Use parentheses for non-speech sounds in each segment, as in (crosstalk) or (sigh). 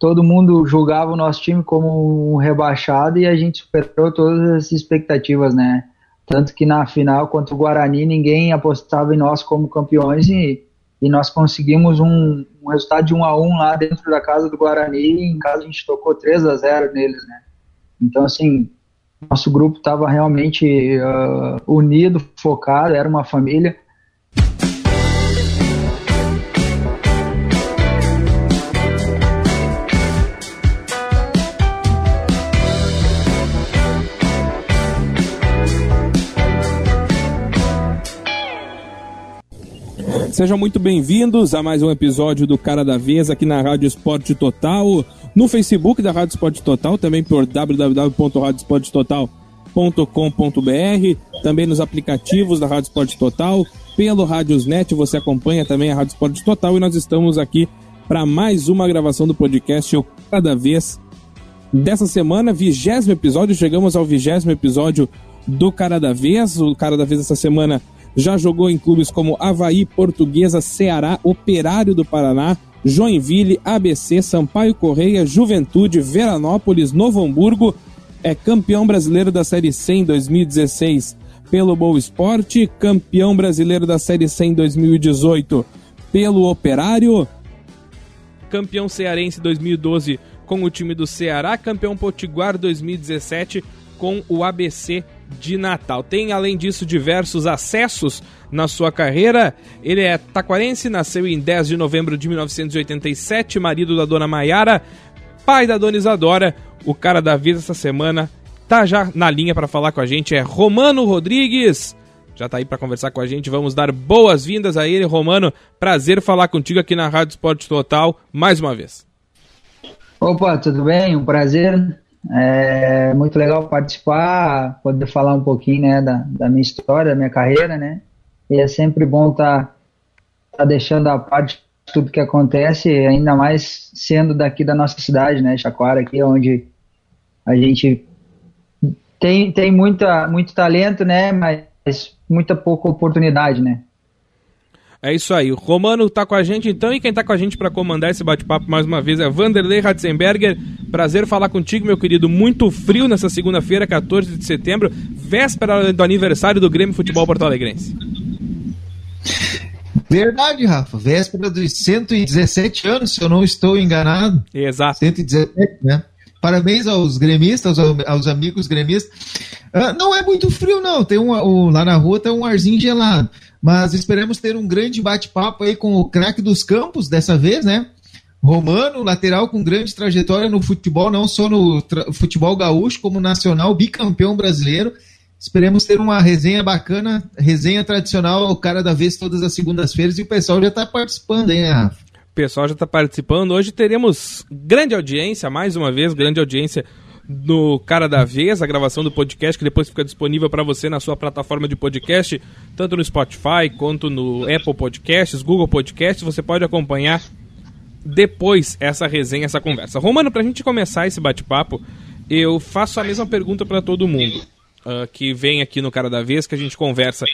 todo mundo julgava o nosso time como um rebaixado e a gente superou todas as expectativas, né? Tanto que na final contra o Guarani ninguém apostava em nós como campeões e, e nós conseguimos um, um resultado de 1 a 1 lá dentro da casa do Guarani e em casa a gente tocou 3 a 0 neles, né? Então assim, nosso grupo estava realmente uh, unido, focado, era uma família. Sejam muito bem-vindos a mais um episódio do Cara da Vez aqui na Rádio Esporte Total, no Facebook da Rádio Esporte Total, também por www.radiosportetotal.com.br, também nos aplicativos da Rádio Esporte Total, pelo Rádiosnet, você acompanha também a Rádio Esporte Total e nós estamos aqui para mais uma gravação do podcast o Cara da Vez dessa semana, vigésimo episódio, chegamos ao vigésimo episódio do Cara da Vez, o Cara da Vez essa semana já jogou em clubes como Havaí, Portuguesa, Ceará, Operário do Paraná, Joinville, ABC, Sampaio Correia, Juventude, Veranópolis, Novo Hamburgo. É campeão brasileiro da Série C em 2016 pelo Boa Esporte, campeão brasileiro da Série C em 2018 pelo Operário, campeão cearense 2012 com o time do Ceará, campeão potiguar 2017 com o ABC de Natal. Tem, além disso, diversos acessos na sua carreira. Ele é taquarense, nasceu em 10 de novembro de 1987, marido da dona Maiara, pai da dona Isadora. O cara da vida essa semana tá já na linha para falar com a gente, é Romano Rodrigues. Já tá aí para conversar com a gente. Vamos dar boas-vindas a ele, Romano. Prazer falar contigo aqui na Rádio Esporte Total mais uma vez. Opa, tudo bem? Um prazer é muito legal participar, poder falar um pouquinho né, da, da minha história, da minha carreira, né? E é sempre bom estar tá, tá deixando a parte tudo que acontece, ainda mais sendo daqui da nossa cidade, né? Chacoara, aqui onde a gente tem, tem muita, muito talento, né? Mas muita pouca oportunidade, né? É isso aí. O Romano está com a gente então e quem está com a gente para comandar esse bate-papo mais uma vez é Vanderlei Ratzenberger. Prazer falar contigo, meu querido. Muito frio nessa segunda-feira, 14 de setembro, véspera do aniversário do Grêmio Futebol Porto Alegrense. Verdade, Rafa. Véspera dos 117 anos, se eu não estou enganado. Exato. 117, né? Parabéns aos gremistas, aos, aos amigos gremistas. Uh, não é muito frio, não. Tem um, um, lá na rua tem um arzinho gelado. Mas esperamos ter um grande bate-papo aí com o craque dos campos dessa vez, né? Romano, lateral com grande trajetória no futebol, não só no futebol gaúcho, como nacional, bicampeão brasileiro. Esperemos ter uma resenha bacana, resenha tradicional, o cara da vez todas as segundas-feiras, e o pessoal já está participando, hein, Rafa? O pessoal já está participando. Hoje teremos grande audiência, mais uma vez, grande audiência no Cara da Vez, a gravação do podcast, que depois fica disponível para você na sua plataforma de podcast, tanto no Spotify quanto no Apple Podcasts, Google Podcasts. Você pode acompanhar depois essa resenha, essa conversa. Romano, para a gente começar esse bate-papo, eu faço a mesma pergunta para todo mundo uh, que vem aqui no Cara da Vez, que a gente conversa.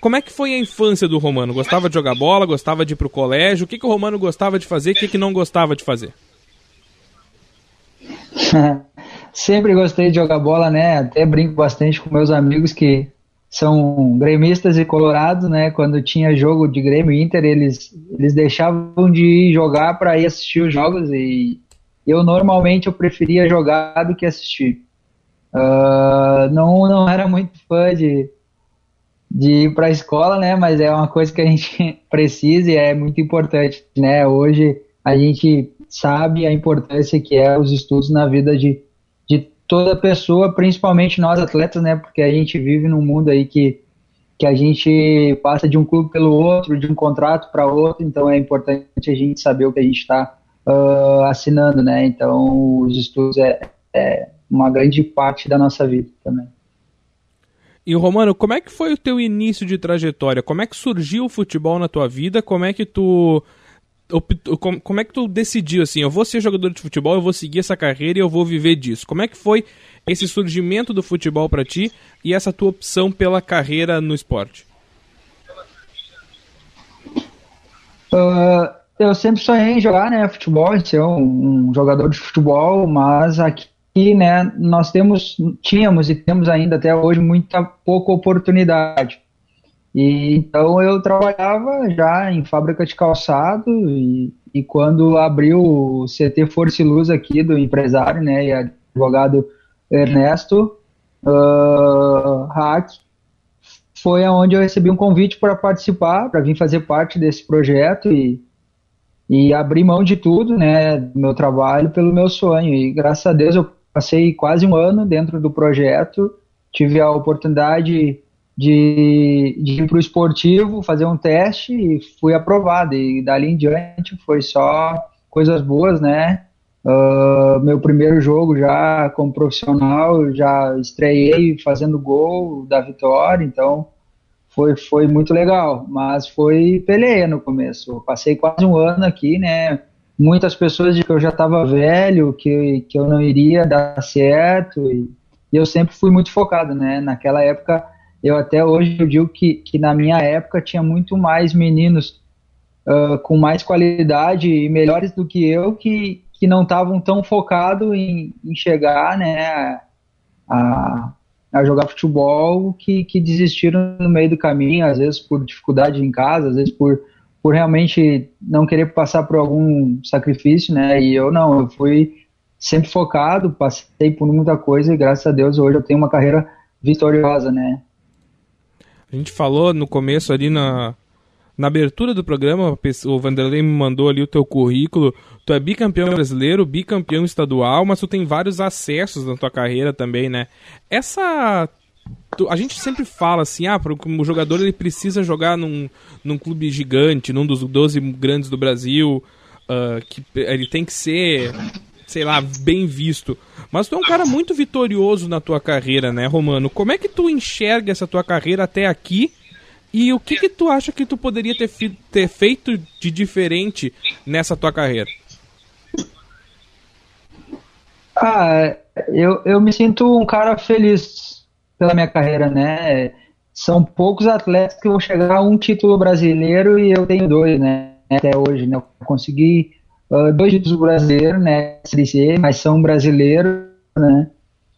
Como é que foi a infância do Romano? Gostava de jogar bola? Gostava de ir pro colégio? O que, que o Romano gostava de fazer? O que, que não gostava de fazer? (laughs) sempre gostei de jogar bola, né? Até brinco bastante com meus amigos que são gremistas e colorados, né? Quando tinha jogo de Grêmio Inter, eles, eles deixavam de ir jogar para ir assistir os jogos e eu normalmente eu preferia jogar do que assistir. Uh, não, não era muito fã de, de ir para a escola, né? Mas é uma coisa que a gente (laughs) precisa e é muito importante, né? Hoje a gente sabe a importância que é os estudos na vida de toda pessoa, principalmente nós atletas, né? Porque a gente vive num mundo aí que, que a gente passa de um clube pelo outro, de um contrato para outro, então é importante a gente saber o que a gente está uh, ah, assinando, né? Então os estudos é, é uma grande parte da nossa vida também. E Romano, como é que foi o teu início de trajetória? Como é que surgiu o futebol na tua vida? Como é que tu como é que tu decidiu assim, eu vou ser jogador de futebol, eu vou seguir essa carreira e eu vou viver disso? Como é que foi esse surgimento do futebol para ti e essa tua opção pela carreira no esporte? Uh, eu sempre sonhei em jogar, né, futebol, em ser um, um jogador de futebol, mas aqui né, nós temos, tínhamos e temos ainda até hoje muita pouca oportunidade. E então eu trabalhava já em fábrica de calçado e, e quando abriu o CT Força e Luz aqui do empresário, né, e advogado Ernesto uh, Hack, foi aonde eu recebi um convite para participar, para vir fazer parte desse projeto e, e abrir mão de tudo, né, do meu trabalho pelo meu sonho. E graças a Deus eu passei quase um ano dentro do projeto, tive a oportunidade de, de ir para o esportivo, fazer um teste e fui aprovado. E dali em diante foi só coisas boas, né? Uh, meu primeiro jogo já como profissional, já estreiei fazendo gol da vitória, então foi, foi muito legal. Mas foi peleia no começo. passei quase um ano aqui, né? Muitas pessoas de que eu já estava velho, que, que eu não iria dar certo, e, e eu sempre fui muito focado, né? Naquela época eu até hoje eu digo que, que na minha época tinha muito mais meninos uh, com mais qualidade e melhores do que eu que, que não estavam tão focados em, em, chegar né, a, a jogar futebol que, que desistiram no meio do caminho, às vezes por dificuldade em casa, às vezes por, por realmente não querer passar por algum sacrifício, né? E eu não, eu fui sempre focado, passei por muita coisa e graças a Deus hoje eu tenho uma carreira vitoriosa, né? A gente falou no começo ali na, na abertura do programa, o Vanderlei me mandou ali o teu currículo. Tu é bicampeão brasileiro, bicampeão estadual, mas tu tem vários acessos na tua carreira também, né? Essa. A gente sempre fala assim, ah, o jogador ele precisa jogar num, num clube gigante, num dos 12 grandes do Brasil, uh, que ele tem que ser sei lá, bem visto. Mas tu é um cara muito vitorioso na tua carreira, né, Romano? Como é que tu enxerga essa tua carreira até aqui? E o que que tu acha que tu poderia ter, ter feito de diferente nessa tua carreira? Ah, eu, eu me sinto um cara feliz pela minha carreira, né? São poucos atletas que vão chegar a um título brasileiro e eu tenho dois, né? Até hoje, né? Eu consegui uh, dois títulos brasileiros, né, SDC, mas são brasileiros, né.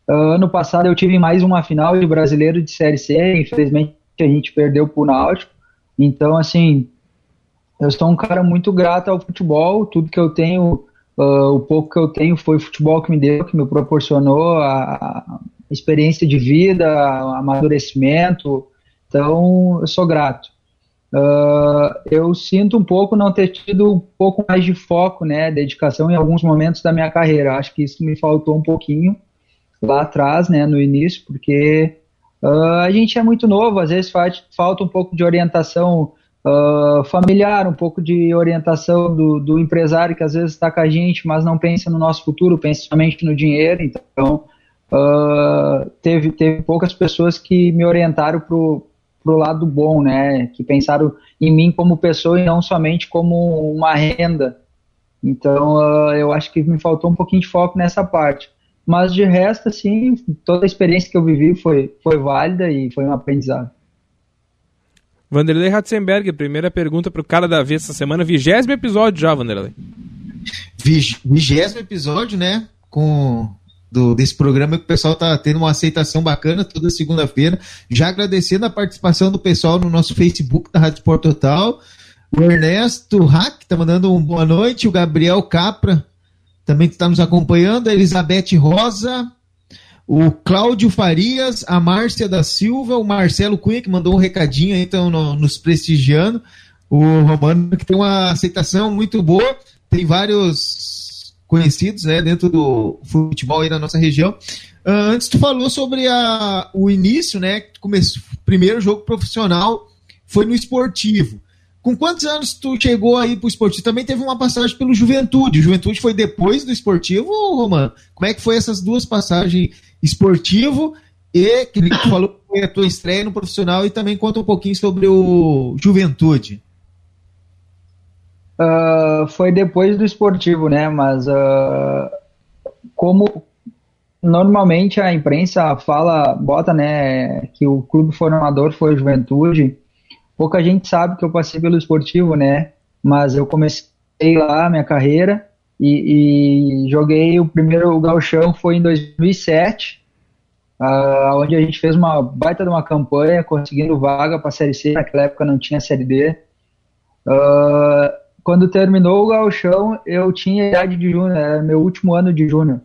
Uh, ano passado eu tive mais uma final de brasileiro de Série C, infelizmente a gente perdeu pro Náutico, então assim, eu sou um cara muito grato ao futebol, tudo que eu tenho, uh, o pouco que eu tenho foi o futebol que me deu, que me proporcionou a, a experiência de vida, amadurecimento, então eu sou grato. Uh, eu sinto um pouco não ter tido um pouco mais de foco, né, dedicação em alguns momentos da minha carreira. Acho que isso me faltou um pouquinho lá atrás, né, no início, porque uh, a gente é muito novo, às vezes falta um pouco de orientação uh, familiar, um pouco de orientação do, do, empresário que às vezes está com a gente, mas não pensa no nosso futuro, pensa somente no dinheiro. Então, teve, teve poucas pessoas que me orientaram para pro lado bom, né? Que pensaram em mim como pessoa e não somente como uma renda. Então, uh, eu acho que me faltou um pouquinho de foco nessa parte. Mas de resto, assim, toda a experiência que eu vivi foi, foi válida e foi um aprendizado. Vanderlei Ratzenberger, primeira pergunta pro cara da vez essa semana, vigésimo episódio já, Vanderlei. Vigésimo episódio, né? Com do, desse programa que o pessoal está tendo uma aceitação bacana toda segunda-feira. Já agradecendo a participação do pessoal no nosso Facebook da Rádio Sport Total. O Ernesto Hack está mandando uma boa noite. O Gabriel Capra também está nos acompanhando. A Elizabeth Rosa. O Cláudio Farias, a Márcia da Silva, o Marcelo Cunha, que mandou um recadinho aí, então, no, nos prestigiando. O Romano, que tem uma aceitação muito boa. Tem vários conhecidos né, dentro do futebol aí na nossa região. Uh, antes tu falou sobre a, o início, né? Começou, primeiro jogo profissional foi no esportivo. Com quantos anos tu chegou aí pro esportivo? Também teve uma passagem pelo Juventude. O Juventude foi depois do esportivo, Romano? Como é que foi essas duas passagens esportivo e que tu falou que foi a tua estreia no profissional e também conta um pouquinho sobre o Juventude uh, foi depois do esportivo, né? Mas uh, como normalmente a imprensa fala, bota, né, que o clube formador foi a Juventude. Pouca gente sabe que eu passei pelo esportivo, né? Mas eu comecei lá minha carreira e, e joguei o primeiro gauchão foi em 2007, uh, onde a gente fez uma baita de uma campanha, conseguindo vaga para a Série C, naquela época não tinha Série D. Uh, quando terminou o gauchão, eu tinha idade de júnior, era meu último ano de júnior.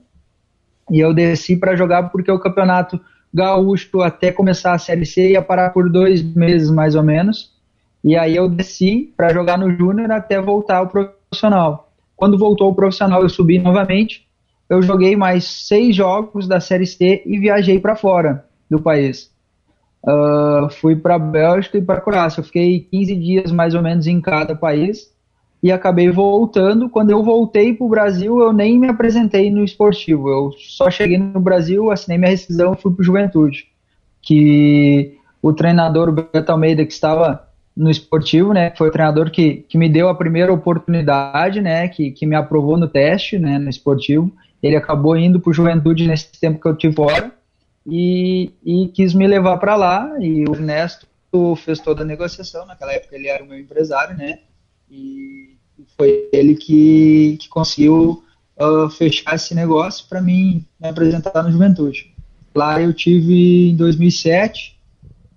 E eu desci para jogar porque o campeonato gaúcho até começar a Série C ia parar por dois meses mais ou menos. E aí eu desci para jogar no júnior até voltar ao profissional. Quando voltou o profissional, eu subi novamente. Eu joguei mais seis jogos da Série C e viajei para fora do país. Uh, fui para Bélgica e para Croácia. Eu fiquei 15 dias mais ou menos em cada país e acabei voltando. Quando eu voltei para o Brasil, eu nem me apresentei no esportivo. Eu só cheguei no Brasil, assinei minha rescisão e fui para o Juventude. Que o treinador Beto Almeida, que estava no esportivo, né, foi o treinador que, que me deu a primeira oportunidade, né, que, que me aprovou no teste, né, no esportivo. Ele acabou indo para o Juventude nesse tempo que eu tive fora e, e quis me levar para lá. E o Ernesto fez toda a negociação. Naquela época ele era o meu empresário, né, e foi ele que, que conseguiu uh, fechar esse negócio para mim me apresentar no Juventude. Lá eu tive em 2007,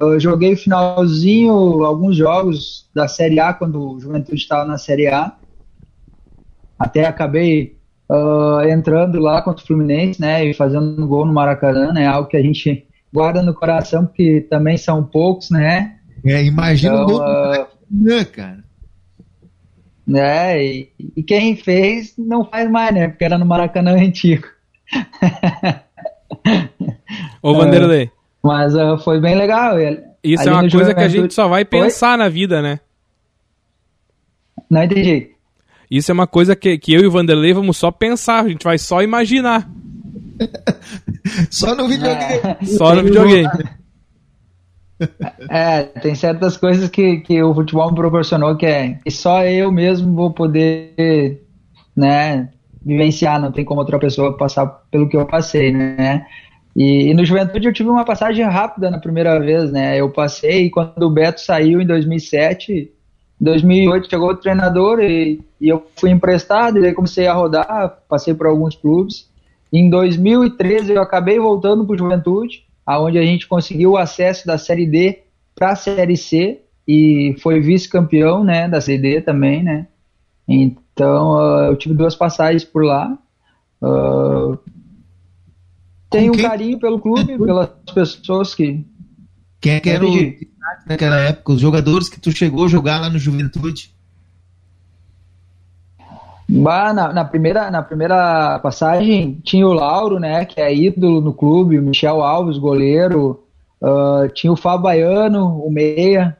uh, joguei o finalzinho, alguns jogos da Série A, quando o Juventude estava na Série A. Até acabei uh, entrando lá contra o Fluminense, né, e fazendo um gol no Maracanã, né, algo que a gente guarda no coração, porque também são poucos, né. É, imagina então, o gol uh, Maracanã, cara né? E, e, quem fez não faz mais, né? Porque era no Maracanã antigo. (laughs) Ô, Vanderlei. É, mas uh, foi bem legal. Isso é uma coisa que a gente só vai pensar na vida, né? Não entendi. Isso é uma coisa que, que eu e o Vanderlei vamos só pensar, a gente vai só imaginar. (laughs) só no videogame. É. Só no videogame. É, tem certas coisas que, que o futebol me proporcionou que é só eu mesmo vou poder, né, vivenciar, não tem como outra pessoa passar pelo que eu passei, né? E, e, no Juventude eu tive uma passagem rápida na primeira vez, né? Eu passei quando o Beto saiu em 2007, em 2008 chegou o treinador e, e eu fui emprestado e aí comecei a rodar, passei por alguns clubes. Em 2013 eu acabei voltando para o Juventude aonde a gente conseguiu o acesso da Série D para a Série C e foi vice-campeão, né, da Série D também, né. Então uh, eu tive duas passagens por lá. Uh, tenho um carinho pelo clube, pelas pessoas que. Quem é que era o naquela época? Os jogadores que tu chegou a jogar lá no Juventude? Bah, na, na, primeira, na primeira passagem tinha o Lauro, né, que é ídolo no clube, o Michel Alves, goleiro, uh, tinha o Fábio Baiano, o meia,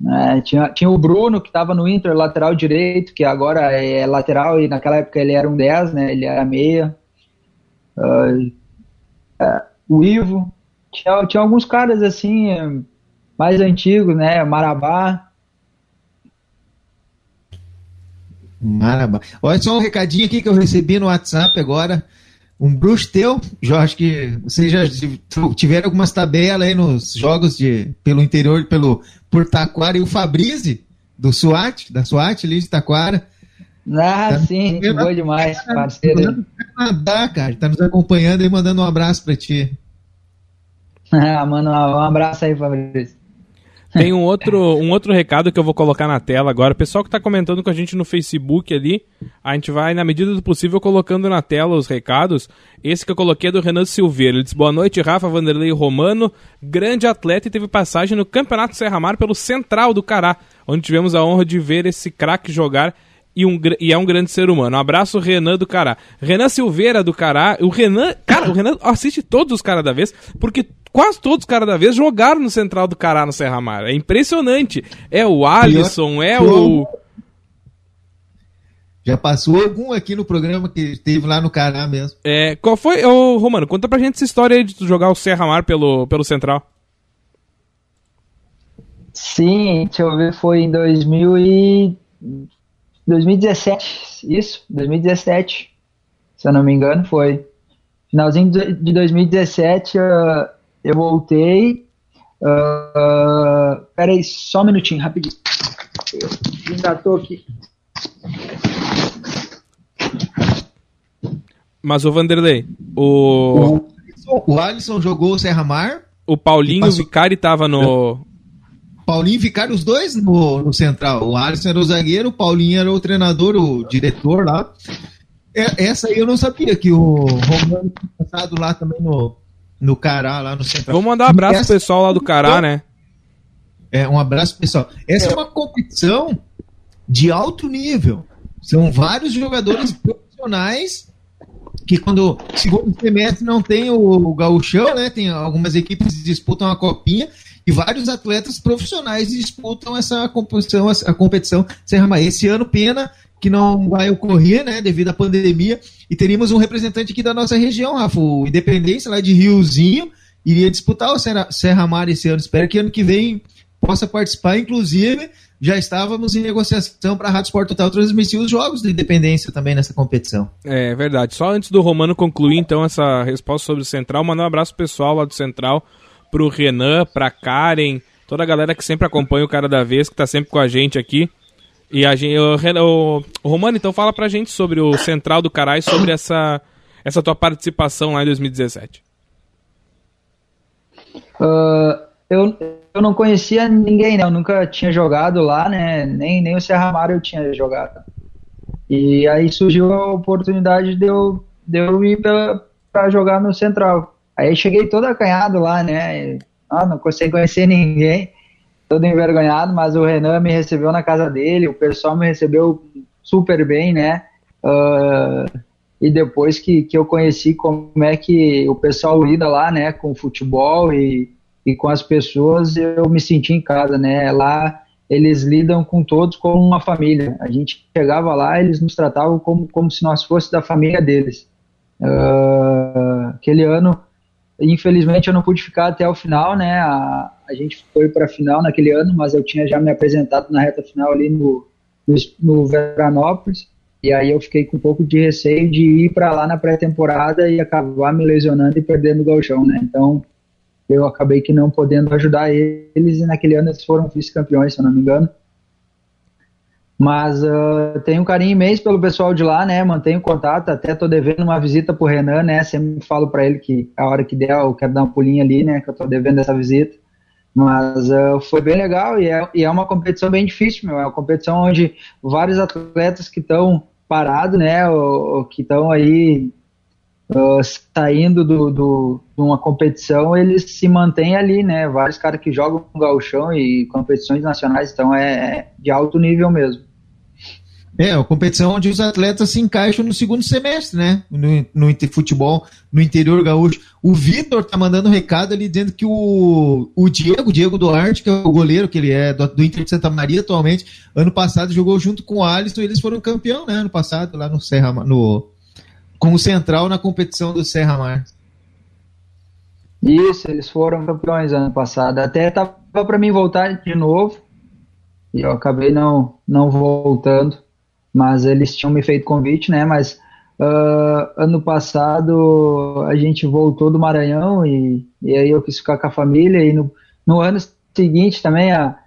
né, tinha, tinha o Bruno, que estava no Inter, lateral direito, que agora é lateral, e naquela época ele era um 10, né, ele era meia. Uh, o Ivo, tinha, tinha alguns caras assim, mais antigos, né, Marabá, Marabá. Olha só um recadinho aqui que eu recebi no WhatsApp agora. Um bruxo teu, Jorge, que vocês já tiveram algumas tabelas aí nos jogos de, pelo interior, pelo por Taquara, e o Fabrício, do SWAT, da SWAT ali de Taquara. Ah, tá sim, boa demais, parceiro. Nadar, cara, tá nos acompanhando e mandando um abraço pra ti. (laughs) Ah, mano, um abraço aí, Fabrício. Tem um outro, um outro recado que eu vou colocar na tela agora. O pessoal que está comentando com a gente no Facebook ali, a gente vai, na medida do possível, colocando na tela os recados. Esse que eu coloquei é do Renan Silveira. Ele diz: Boa noite, Rafa Vanderlei Romano, grande atleta e teve passagem no Campeonato Serra Mar pelo Central do Cará, onde tivemos a honra de ver esse craque jogar e, um, e é um grande ser humano. Um abraço, Renan do Cará. Renan Silveira do Cará. O Renan, cara, o Renan assiste todos os caras da vez, porque quase todos os caras da vez jogaram no Central do Cará no Serra Mar. É impressionante. É o Alisson, é o. Já passou algum aqui no programa que teve lá no Cará mesmo. É, qual foi, ô Romano, conta pra gente essa história aí de tu jogar o Serra Mar pelo, pelo Central. Sim, deixa eu ver, foi em 2000 e 2017, isso, 2017, se eu não me engano, foi. Finalzinho de 2017 uh, eu voltei. Uh, uh, peraí, só um minutinho, rapidinho. Engatou aqui. Mas o Vanderlei, o. O Alisson jogou o Serra Mar. O Paulinho passou... Vicari tava no. Paulinho Vicari, os dois no, no Central. O Alisson era o zagueiro, o Paulinho era o treinador, o diretor lá. É, essa aí eu não sabia que o Romano tinha passado lá também no, no Cará, lá no Central. Vamos mandar um abraço essa... pro pessoal lá do Cará, né? É, um abraço pessoal. Essa é uma competição de alto nível. São vários jogadores profissionais que quando segundo semestre não tem o, o gauchão, né? Tem algumas equipes que disputam a copinha e vários atletas profissionais disputam essa competição, a competição Serra Esse ano pena que não vai ocorrer, né, devido à pandemia, e teríamos um representante aqui da nossa região, Rafa, o Independência lá de Riozinho, iria disputar o Serra, Serra Mar esse ano. Espero que ano que vem possa participar, inclusive já estávamos em negociação para a Rádio Sport Total transmitir os jogos de independência também nessa competição. É verdade. Só antes do Romano concluir então essa resposta sobre o Central, mandar um abraço pessoal lá do Central pro Renan, pra Karen, toda a galera que sempre acompanha o cara da vez, que está sempre com a gente aqui. E a gente, o, o, o Romano, então fala pra gente sobre o Central do Carai, sobre essa, essa tua participação lá em 2017. Uh, eu, eu não conhecia ninguém, né? Eu nunca tinha jogado lá, né? Nem, nem o Serra Mar eu tinha jogado. E aí surgiu a oportunidade de eu, de eu ir para jogar no Central. Aí cheguei todo acanhado lá, né? Ah, não consegui conhecer ninguém, todo envergonhado, mas o Renan me recebeu na casa dele, o pessoal me recebeu super bem, né? Uh, e depois que, que eu conheci como é que o pessoal lida lá, né, com futebol e, e com as pessoas eu me senti em casa, né? Lá eles lidam com todos como uma família. A gente chegava lá, eles nos tratavam como, como se nós fosse da família deles. Uh, aquele ano, infelizmente, eu não pude ficar até o final, né? A, a gente foi para a final naquele ano, mas eu tinha já me apresentado na reta final ali no, no, no Veranópolis. E aí eu fiquei com um pouco de receio de ir para lá na pré-temporada e acabar me lesionando e perdendo o galchão, né? Então, eu acabei que não podendo ajudar eles e naquele ano eles foram vice-campeões, se eu não me engano. Mas uh, tenho um carinho imenso pelo pessoal de lá, né? Mantenho contato, até tô devendo uma visita pro Renan, né? Sempre falo para ele que a hora que der eu quero dar uma pulinha ali, né? Que eu tô devendo essa visita. Mas uh, foi bem legal e é, e é, uma competição bem difícil, meu. É uma competição onde vários atletas que estão parados, né? Ou, ou que estão aí uh, saindo do, do, de uma competição, eles se mantêm ali, né? Vários caras que jogam no gauchão e competições nacionais, então é, é de alto nível mesmo. É, uma competição onde os atletas se encaixam no segundo semestre, né? No, no futebol, no interior gaúcho. O Vitor tá mandando um recado ali dizendo que o, o Diego, Diego Duarte, que é o goleiro, que ele é do, do Inter de Santa Maria atualmente, ano passado jogou junto com o Alisson e eles foram campeão, né? Ano passado, lá no Serra, no, como central na competição do Serra Mar. Isso, eles foram campeões ano passado. Até tava para mim voltar de novo e eu acabei não não voltando, mas eles tinham me feito convite, né? Mas uh, ano passado a gente voltou do Maranhão e, e aí eu quis ficar com a família e no, no ano seguinte também a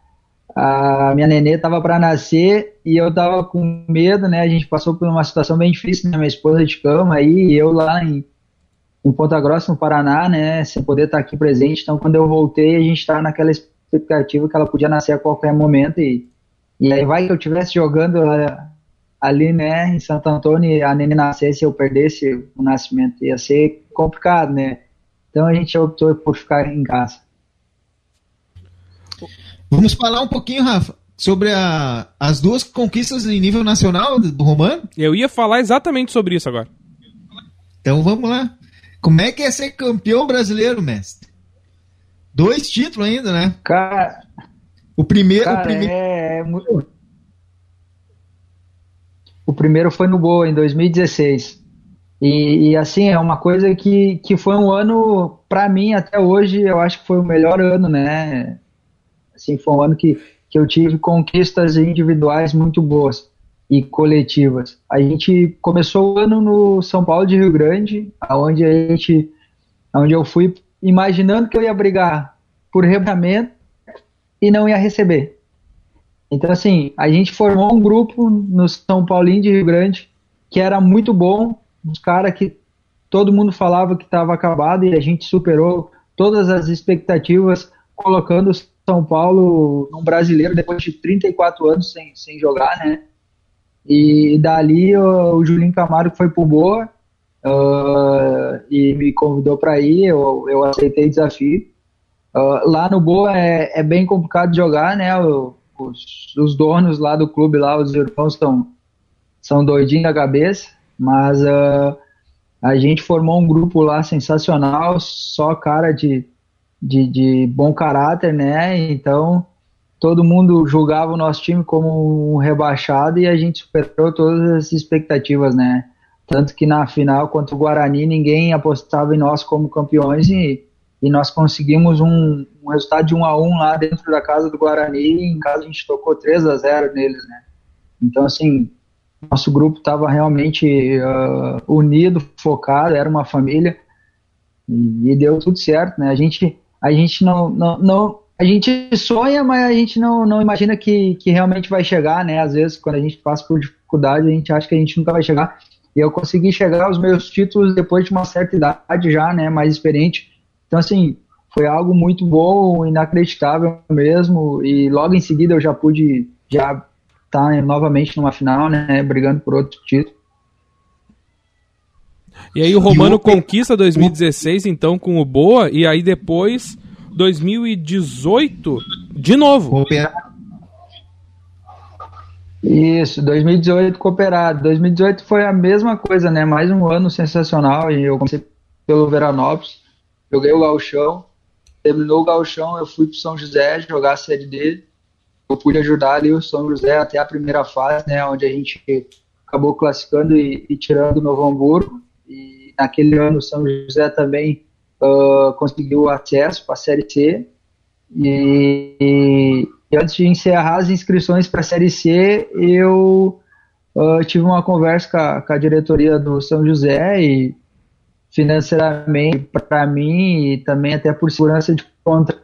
a minha nenê estava para nascer e eu estava com medo, né? A gente passou por uma situação bem difícil, né? Minha esposa de cama aí, eu lá em, em Ponta Grossa, no Paraná, né? Sem poder estar aqui presente. Então, quando eu voltei, a gente estava naquela expectativa que ela podia nascer a qualquer momento e, e aí vai que eu estivesse jogando ali, né? Em Santo Antônio a nenê nascesse e eu perdesse o nascimento. Ia ser complicado, né? Então, a gente optou por ficar em casa. Vamos falar um pouquinho, Rafa, sobre a, as duas conquistas em nível nacional do Romano? Eu ia falar exatamente sobre isso agora. Então vamos lá. Como é que é ser campeão brasileiro, mestre? Dois títulos ainda, né? Cara. O primeiro. Cara, o, primeiro... É... o primeiro foi no Boa, em 2016. E, e, assim, é uma coisa que, que foi um ano, para mim, até hoje, eu acho que foi o melhor ano, né? Assim, foi um ano que, que eu tive conquistas individuais muito boas e coletivas. A gente começou o ano no São Paulo de Rio Grande, aonde a gente, aonde eu fui imaginando que eu ia brigar por rebaixamento e não ia receber. Então, assim, a gente formou um grupo no São Paulinho de Rio Grande que era muito bom, os caras que todo mundo falava que estava acabado e a gente superou todas as expectativas, colocando São Paulo num brasileiro depois de 34 anos sem, sem jogar, né? E dali o, o Julinho Camargo foi pro Boa uh, e me convidou para ir, eu, eu aceitei o desafio. Uh, lá no Boa é, é, bem complicado de jogar, né? O, os, os, donos lá do clube, lá, os irmãos são, são doidinhos da cabeça, mas uh, a gente formou um grupo lá sensacional, só cara de, de, de bom caráter, né? Então todo mundo julgava o nosso time como um rebaixado e a gente superou todas as expectativas, né? Tanto que na final contra o Guarani ninguém apostava em nós como campeões e, e nós conseguimos um, um resultado de 1 a 1 lá dentro da casa do Guarani em casa a gente tocou 3 a 0 neles, né? Então assim, nosso grupo estava realmente uh, unido, focado, era uma família e, e, deu tudo certo, né? A gente a gente não, não, não a gente sonha, mas a gente não, não imagina que, que realmente vai chegar, né? Às vezes, quando a gente passa por dificuldade, a gente acha que a gente nunca vai chegar. E eu consegui chegar aos meus títulos depois de uma certa idade já, né? Mais experiente. Então, assim, foi algo muito bom, inacreditável mesmo. E logo em seguida eu já pude já estar tá novamente numa final, né? Brigando por outro título. E aí o Romano o... conquista 2016, então, com o Boa, e aí depois 2018 de novo. Isso, 2018 cooperado. 2018 foi a mesma coisa, né? Mais um ano sensacional. E eu comecei pelo Veranópolis, joguei o Galchão. Terminou o Galchão, eu fui para São José jogar a série D. Eu pude ajudar ali o São José até a primeira fase, né? Onde a gente acabou classificando e, e tirando o Novo Hamburgo. E naquele ano o São José também uh, conseguiu acesso para a Série C. E, e, antes de encerrar as inscrições para a Série C, eu uh, tive uma conversa com a, com a, diretoria do São José e financeiramente para mim e também até por segurança de conta,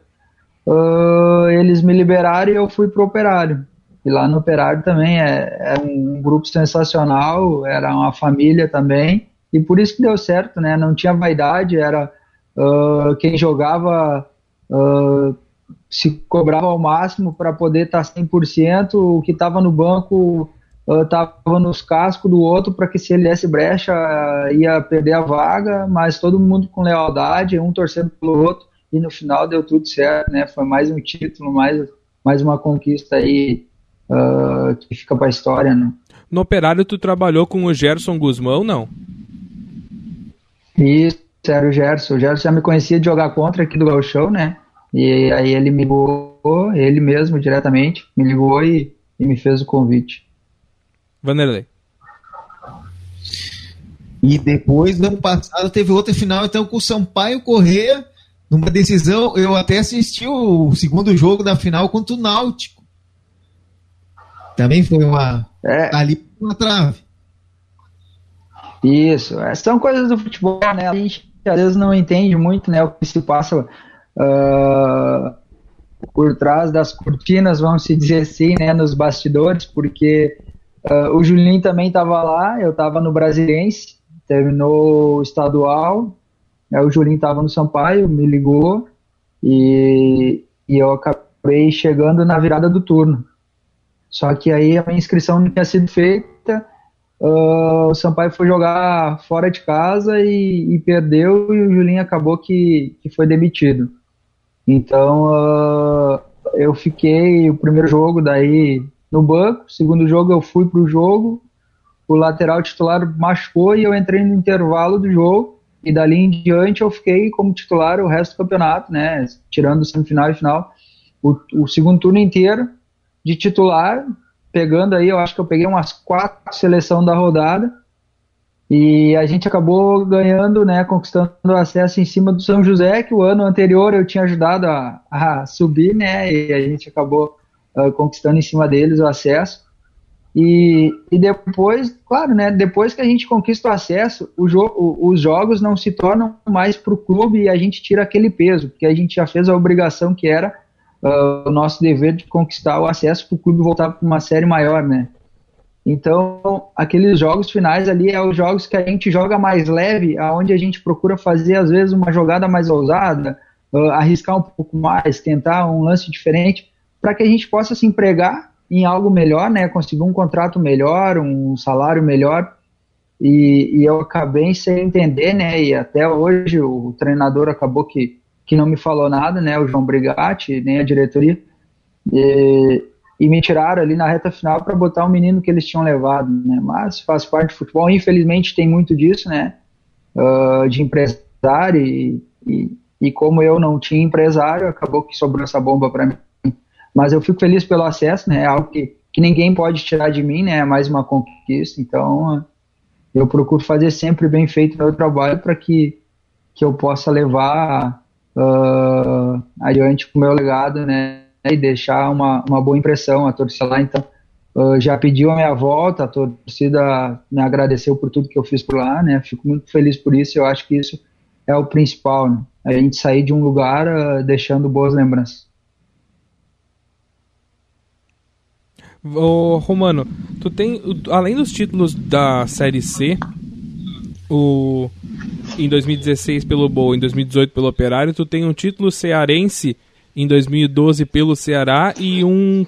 uh, eles me liberaram e eu fui para o Operário. E lá no Operário também é, é, um grupo sensacional, era uma família também, e por isso que deu certo, né? Não tinha vaidade, era uh, quem jogava uh, se cobrava ao máximo para poder estar tá 100%, o que estava no banco estava nos cascos do outro para que se ele desse brecha ia perder a vaga, mas todo mundo com lealdade, um torcendo pelo outro e no final deu tudo certo, né? Foi mais um título, mais, mais uma conquista aí uh, que fica para a história, né? No Operário tu trabalhou com o Gerson Guzmão, não? Isso, era o Gerson. O Gerson já me conhecia de jogar contra aqui do Galchão, né? E aí ele me ligou, ele mesmo diretamente, me ligou e, e me fez o convite. Vanderlei. E depois, no ano passado, teve outra final, então, com o Sampaio Correia, numa decisão, eu até assisti o segundo jogo da final contra o Náutico. Também foi uma. É. Ali uma trave. Isso, é, são coisas do futebol, né? A gente às vezes não entende muito né, o que se passa uh, por trás das cortinas, vamos se dizer assim, né, nos bastidores, porque uh, o Julinho também estava lá, eu estava no Brasilense, terminou o estadual, né, o Julinho estava no Sampaio, me ligou e, e eu acabei chegando na virada do turno. Só que aí a minha inscrição não tinha sido feita, Uh, o Sampaio foi jogar fora de casa e, e, perdeu e o Julinho acabou que, que foi demitido. Então uh, eu fiquei o primeiro jogo daí no banco, segundo jogo eu fui pro jogo, o lateral titular machucou e eu entrei no intervalo do jogo. E dali em diante eu fiquei como titular o resto do campeonato, né? Tirando semifinal e final, o, o segundo turno inteiro de titular, pegando aí, eu acho que eu peguei umas quatro seleção da rodada. E a gente acabou ganhando, né, conquistando acesso em cima do São José, que o ano anterior eu tinha ajudado a, a subir, né, e a gente acabou uh, conquistando em cima deles o acesso. E, e depois, claro, né, depois que a gente conquista o acesso, o jo os jogos não se tornam mais para o clube e a gente tira aquele peso, porque a gente já fez a obrigação que era uh, o nosso dever de conquistar o acesso para o clube voltar para uma série maior, né? Então, aqueles jogos finais ali é os jogos que a gente joga mais leve, aonde a gente procura fazer às vezes uma jogada mais ousada, uh, arriscar um pouco mais, tentar um lance diferente, para que a gente possa se empregar em algo melhor, né? Conseguir um contrato melhor, um salário melhor. E, e eu acabei sem entender, né? E até hoje o treinador acabou que, que não me falou nada, né? O João Brigatti, nem a diretoria. E, e me tiraram ali na reta final para botar o menino que eles tinham levado, né? Mas faz parte do futebol. Infelizmente tem muito disso, né? Uh, de empresário e, e, e, como eu não tinha empresário, acabou que sobrou essa bomba para mim. Mas eu fico feliz pelo acesso, né? É algo que, que ninguém pode tirar de mim, né? É mais uma conquista. Então eu procuro fazer sempre bem feito meu trabalho para que, que eu possa levar uh, adiante o meu legado? Né, e deixar uma, uma boa impressão. A torcida lá, então, uh, já pediu a minha volta, a torcida me agradeceu por tudo que eu fiz por lá, né? Fico muito feliz por isso. Eu acho que isso é o principal, né? A gente sair de um lugar uh, deixando boas lembranças. Ô, Romano, tu tem, além dos títulos da Série C, o, em 2016 pelo Boa, em 2018 pelo Operário, tu tem um título cearense em 2012 pelo Ceará e um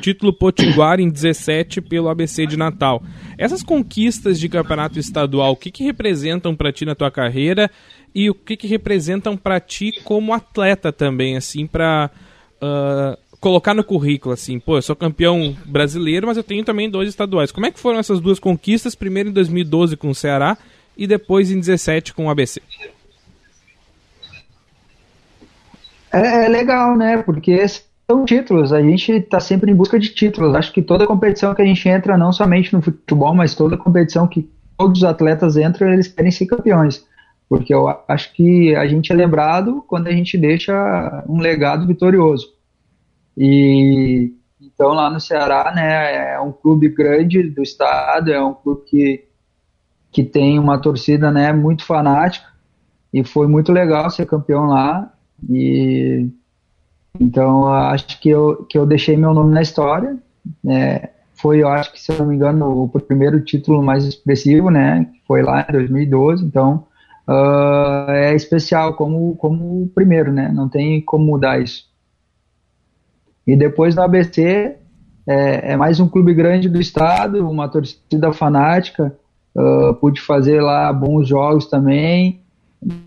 título potiguar em 17 pelo ABC de Natal. Essas conquistas de campeonato estadual, o que, que representam para ti na tua carreira e o que, que representam para ti como atleta também, assim, para uh, ah, colocar no currículo, assim, pô, eu sou campeão brasileiro, mas eu tenho também dois estaduais. Como é que foram essas duas conquistas, primeiro em 2012 com o Ceará e depois em 17 com o ABC? É, é legal, né? Porque são títulos, a gente está sempre em busca de títulos. Acho que toda competição que a gente entra, não somente no futebol, mas toda competição que todos os atletas entram, eles querem ser campeões. Porque eu acho que a gente é lembrado quando a gente deixa um legado vitorioso. E então lá no Ceará, né, é um clube grande do estado, é um clube que, que tem uma torcida, né, muito fanática e foi muito legal ser campeão lá e então acho que eu, que eu deixei meu nome na história. É, foi, eu acho que, se eu não me engano, o primeiro título mais expressivo, né? Foi lá em 2012. Então uh, é especial como, como o primeiro, né? Não tem como mudar isso. E depois no ABC é, é mais um clube grande do estado, uma torcida fanática. Uh, pude fazer lá bons jogos também,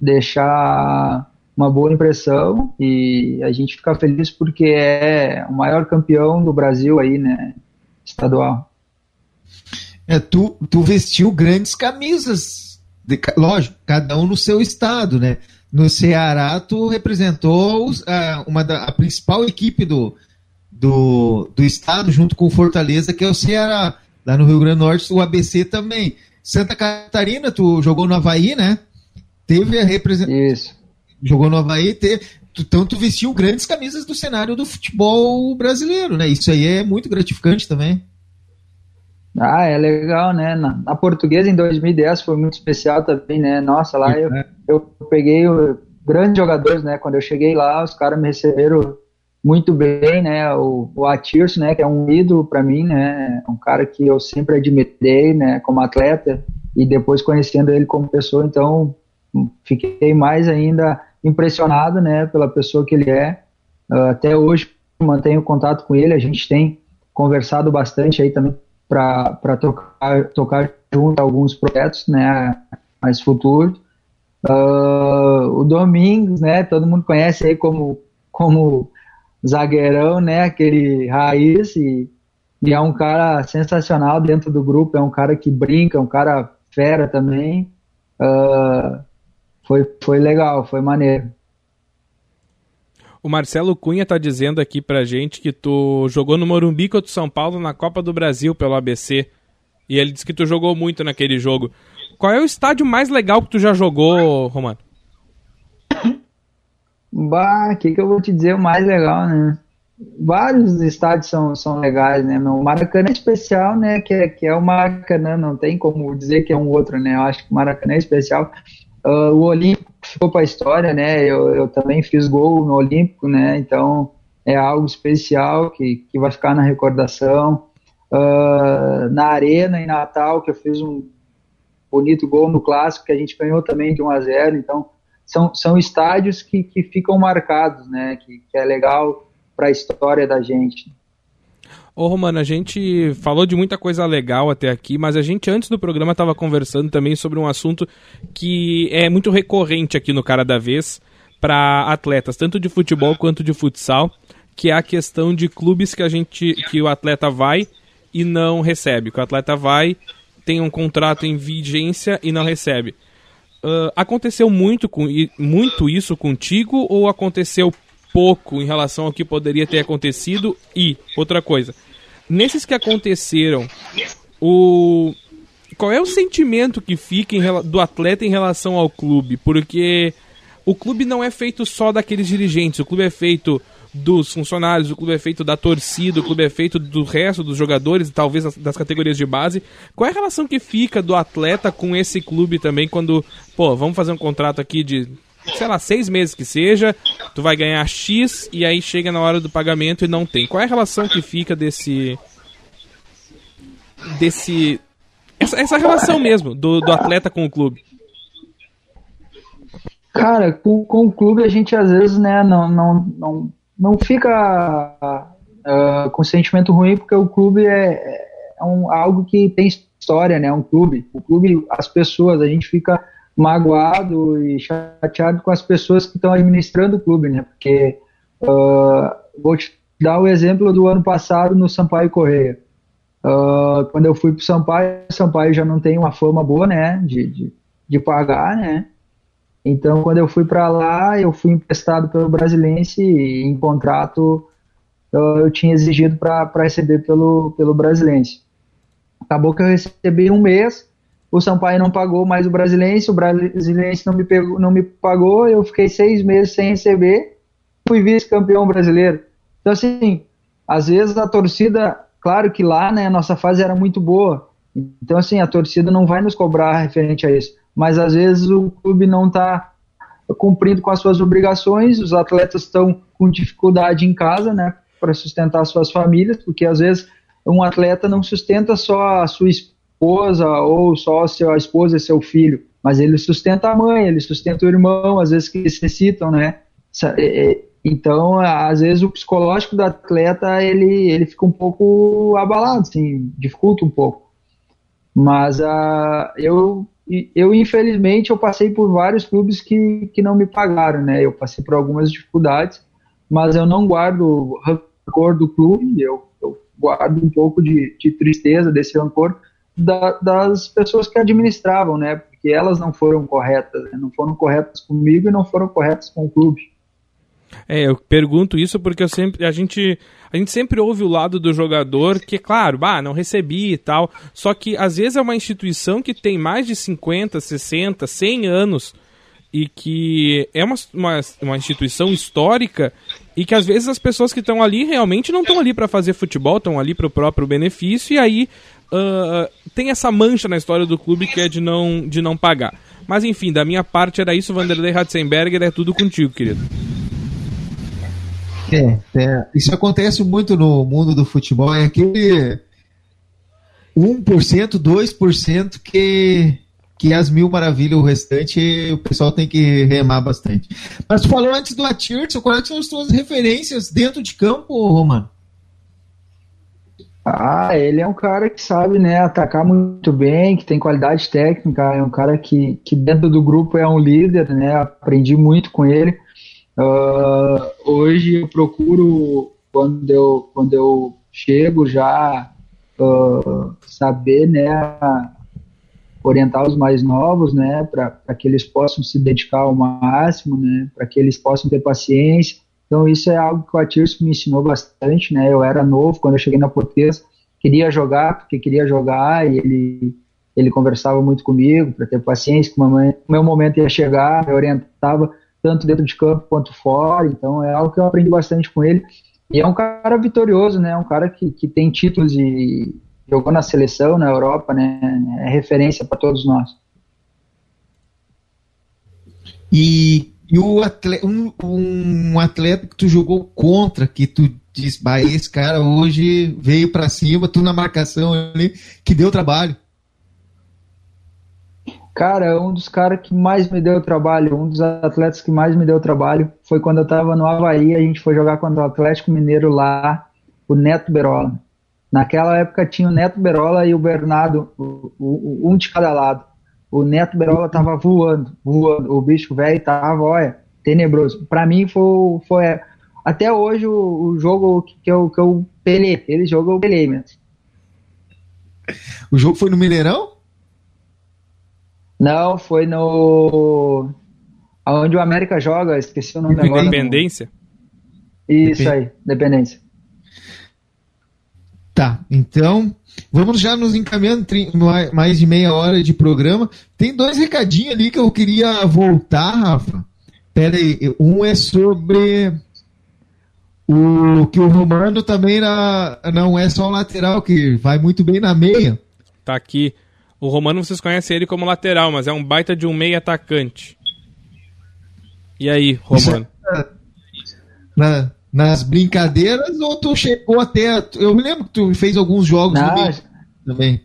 deixar uma boa impressão e a gente fica feliz porque é o maior campeão do Brasil aí, né, estadual. É, tu, tu vestiu grandes camisas, de, lógico, cada um no seu estado, né? No Ceará, tu representou a, uma da, a principal equipe do, do, do estado, junto com Fortaleza, que é o Ceará. Lá no Rio Grande do Norte, o ABC também. Santa Catarina, tu jogou no Havaí, né? Teve a representação. Isso jogou no Havaí, ter, tanto vestiu grandes camisas do cenário do futebol brasileiro, né? Isso aí é muito gratificante também. Ah, é legal, né? Na, na portuguesa em 2010 foi muito especial também, né? Nossa, lá eu, é. eu peguei grandes jogadores, né? Quando eu cheguei lá, os caras me receberam muito bem, né? O, o Atirso, né? Que é um ídolo para mim, né? Um cara que eu sempre admirei, né? Como atleta e depois conhecendo ele como pessoa, então fiquei mais ainda impressionado, né, pela pessoa que ele é. Uh, até hoje mantenho contato com ele, a gente tem conversado bastante aí também para tocar, tocar junto alguns projetos, né, mais futuros. Uh, o Domingos, né, todo mundo conhece aí como, como zagueirão, né, aquele raiz e, e é um cara sensacional dentro do grupo, é um cara que brinca, é um cara fera também. Uh, foi, foi legal, foi maneiro. O Marcelo Cunha tá dizendo aqui pra gente que tu jogou no Morumbi contra o São Paulo na Copa do Brasil pelo ABC. E ele disse que tu jogou muito naquele jogo. Qual é o estádio mais legal que tu já jogou, Romano? Bah, o que, que eu vou te dizer o mais legal, né? Vários estádios são, são legais, né? O Maracanã é especial, né? Que é, que é o Maracanã, não tem como dizer que é um outro, né? Eu acho que o Maracanã é especial. Uh, o Olímpico ficou para a história, né? Eu, eu também fiz gol no Olímpico, né? Então é algo especial que, que vai ficar na recordação. Uh, na Arena, em Natal, que eu fiz um bonito gol no Clássico, que a gente ganhou também de 1 a 0 Então, são, são estádios que, que ficam marcados, né? Que, que é legal para a história da gente. Ô Romano, a gente falou de muita coisa legal até aqui, mas a gente antes do programa estava conversando também sobre um assunto que é muito recorrente aqui no Cara da Vez para atletas, tanto de futebol quanto de futsal, que é a questão de clubes que a gente que o atleta vai e não recebe, que o atleta vai tem um contrato em vigência e não recebe. Uh, aconteceu muito, com, muito isso contigo ou aconteceu pouco em relação ao que poderia ter acontecido? E, outra coisa, nesses que aconteceram, o qual é o sentimento que fica em, do atleta em relação ao clube? Porque o clube não é feito só daqueles dirigentes, o clube é feito dos funcionários, o clube é feito da torcida, o clube é feito do resto dos jogadores, talvez das categorias de base. Qual é a relação que fica do atleta com esse clube também quando, pô, vamos fazer um contrato aqui de sei lá, seis meses que seja, tu vai ganhar X e aí chega na hora do pagamento e não tem. Qual é a relação que fica desse. desse. essa, essa relação mesmo do, do atleta com o clube? Cara, com, com o clube a gente às vezes, né, não, não, não, não fica uh, com sentimento ruim porque o clube é, é um, algo que tem história, né, um clube. O clube, as pessoas, a gente fica magoado e chateado com as pessoas que estão administrando o clube, né? Porque uh, vou te dar o exemplo do ano passado no Sampaio Correia. Uh, quando eu fui para o Sampaio, Sampaio já não tem uma fama boa, né? De, de, de pagar, né? Então, quando eu fui para lá, eu fui emprestado pelo Brasilense e em contrato uh, eu tinha exigido para receber pelo, pelo Brasilense. Acabou que eu recebi um mês, o Sampaio não pagou mais o Brasilense, o Brasilense não me, pegou, não me pagou, eu fiquei seis meses sem receber, fui vice-campeão brasileiro. Então, assim, às vezes a torcida, claro que lá, né, a nossa fase era muito boa, então, assim, a torcida não vai nos cobrar referente a isso, mas às vezes o clube não está cumprindo com as suas obrigações, os atletas estão com dificuldade em casa, né, para sustentar suas famílias, porque às vezes um atleta não sustenta só a sua esposa, ou só a esposa e seu filho, mas ele sustenta a mãe, ele sustenta o irmão, às vezes que necessitam, né? Então, às vezes o psicológico do atleta ele, ele fica um pouco abalado, assim, dificulta um pouco. Mas uh, eu, eu, infelizmente, eu passei por vários clubes que, que não me pagaram, né? Eu passei por algumas dificuldades, mas eu não guardo rancor do clube, eu, eu guardo um pouco de, de tristeza desse rancor, da, das pessoas que administravam, né? Porque elas não foram corretas, né? não foram corretas comigo e não foram corretas com o clube. É, eu pergunto isso porque eu sempre, a gente, a gente sempre ouve o lado do jogador que, claro, bah, não recebi e tal. Só que às vezes é uma instituição que tem mais de 50, 60, 100 anos e que é uma, uma, uma instituição histórica e que às vezes as pessoas que estão ali realmente não estão ali para fazer futebol, estão ali para o próprio benefício e aí uh, tem essa mancha na história do clube que é de não, de não pagar. Mas enfim, da minha parte era isso, Vanderlei Ratzenberger, é tudo contigo, querido. É, é, isso acontece muito no mundo do futebol, é aquele 1%, 2% que, que as mil maravilhas, o restante o pessoal tem que remar bastante. Mas falou antes do Atirson, quais são as tuas referências dentro de campo, Romano? Ah, ele é um cara que sabe, né, atacar muito bem, que tem qualidade técnica, é um cara que, que dentro do grupo é um líder, né, aprendi muito com ele. Uh, hoje eu procuro, quando eu, quando eu chego já, uh, saber, né, orientar os mais novos, né, para que eles possam se dedicar ao máximo, né, para que eles possam ter paciência, então isso é algo que o Atirso me ensinou bastante, né? Eu era novo quando eu cheguei na Portuguesa, queria jogar porque queria jogar e ele ele conversava muito comigo para ter paciência que o meu momento ia chegar, me orientava tanto dentro de campo quanto fora. Então é algo que eu aprendi bastante com ele. E é um cara vitorioso, né? Um cara que, que tem títulos e jogou na seleção na Europa, né? É referência para todos nós. E E o atleta, um, um atleta que tu jogou contra, que tu diz, bah, esse cara hoje veio para cima, tu na marcação ali, que deu trabalho. Cara, um dos caras que mais me deu trabalho, um dos atletas que mais me deu trabalho, foi quando eu tava no Havaí, a gente foi jogar contra o Atlético Mineiro lá, o Neto Berola. Naquela época tinha o Neto Berola e o Bernardo, o, o, um de cada lado. O Neto Berola tava voando, voando. O bicho velho tava, olha, tenebroso. Para mim foi, foi até hoje o, o, jogo que eu, que eu pelei. Aquele jogo eu pelei mesmo. O jogo foi no Mineirão? Não, foi no. Onde o América joga, esqueci o nome agora. Independência? Isso aí, Dependência. Tá, então vamos já nos encaminhando mais de meia hora de programa. Tem dois recadinhos ali que eu queria voltar, Rafa. Pera aí, um é sobre o que o Romano também na, não é só o lateral, que vai muito bem na meia. Tá aqui. O Romano vocês conhecem ele como lateral, mas é um baita de um meia atacante. E aí, Romano? É, na, nas brincadeiras ou tu chegou até. Eu me lembro que tu fez alguns jogos Não, no também.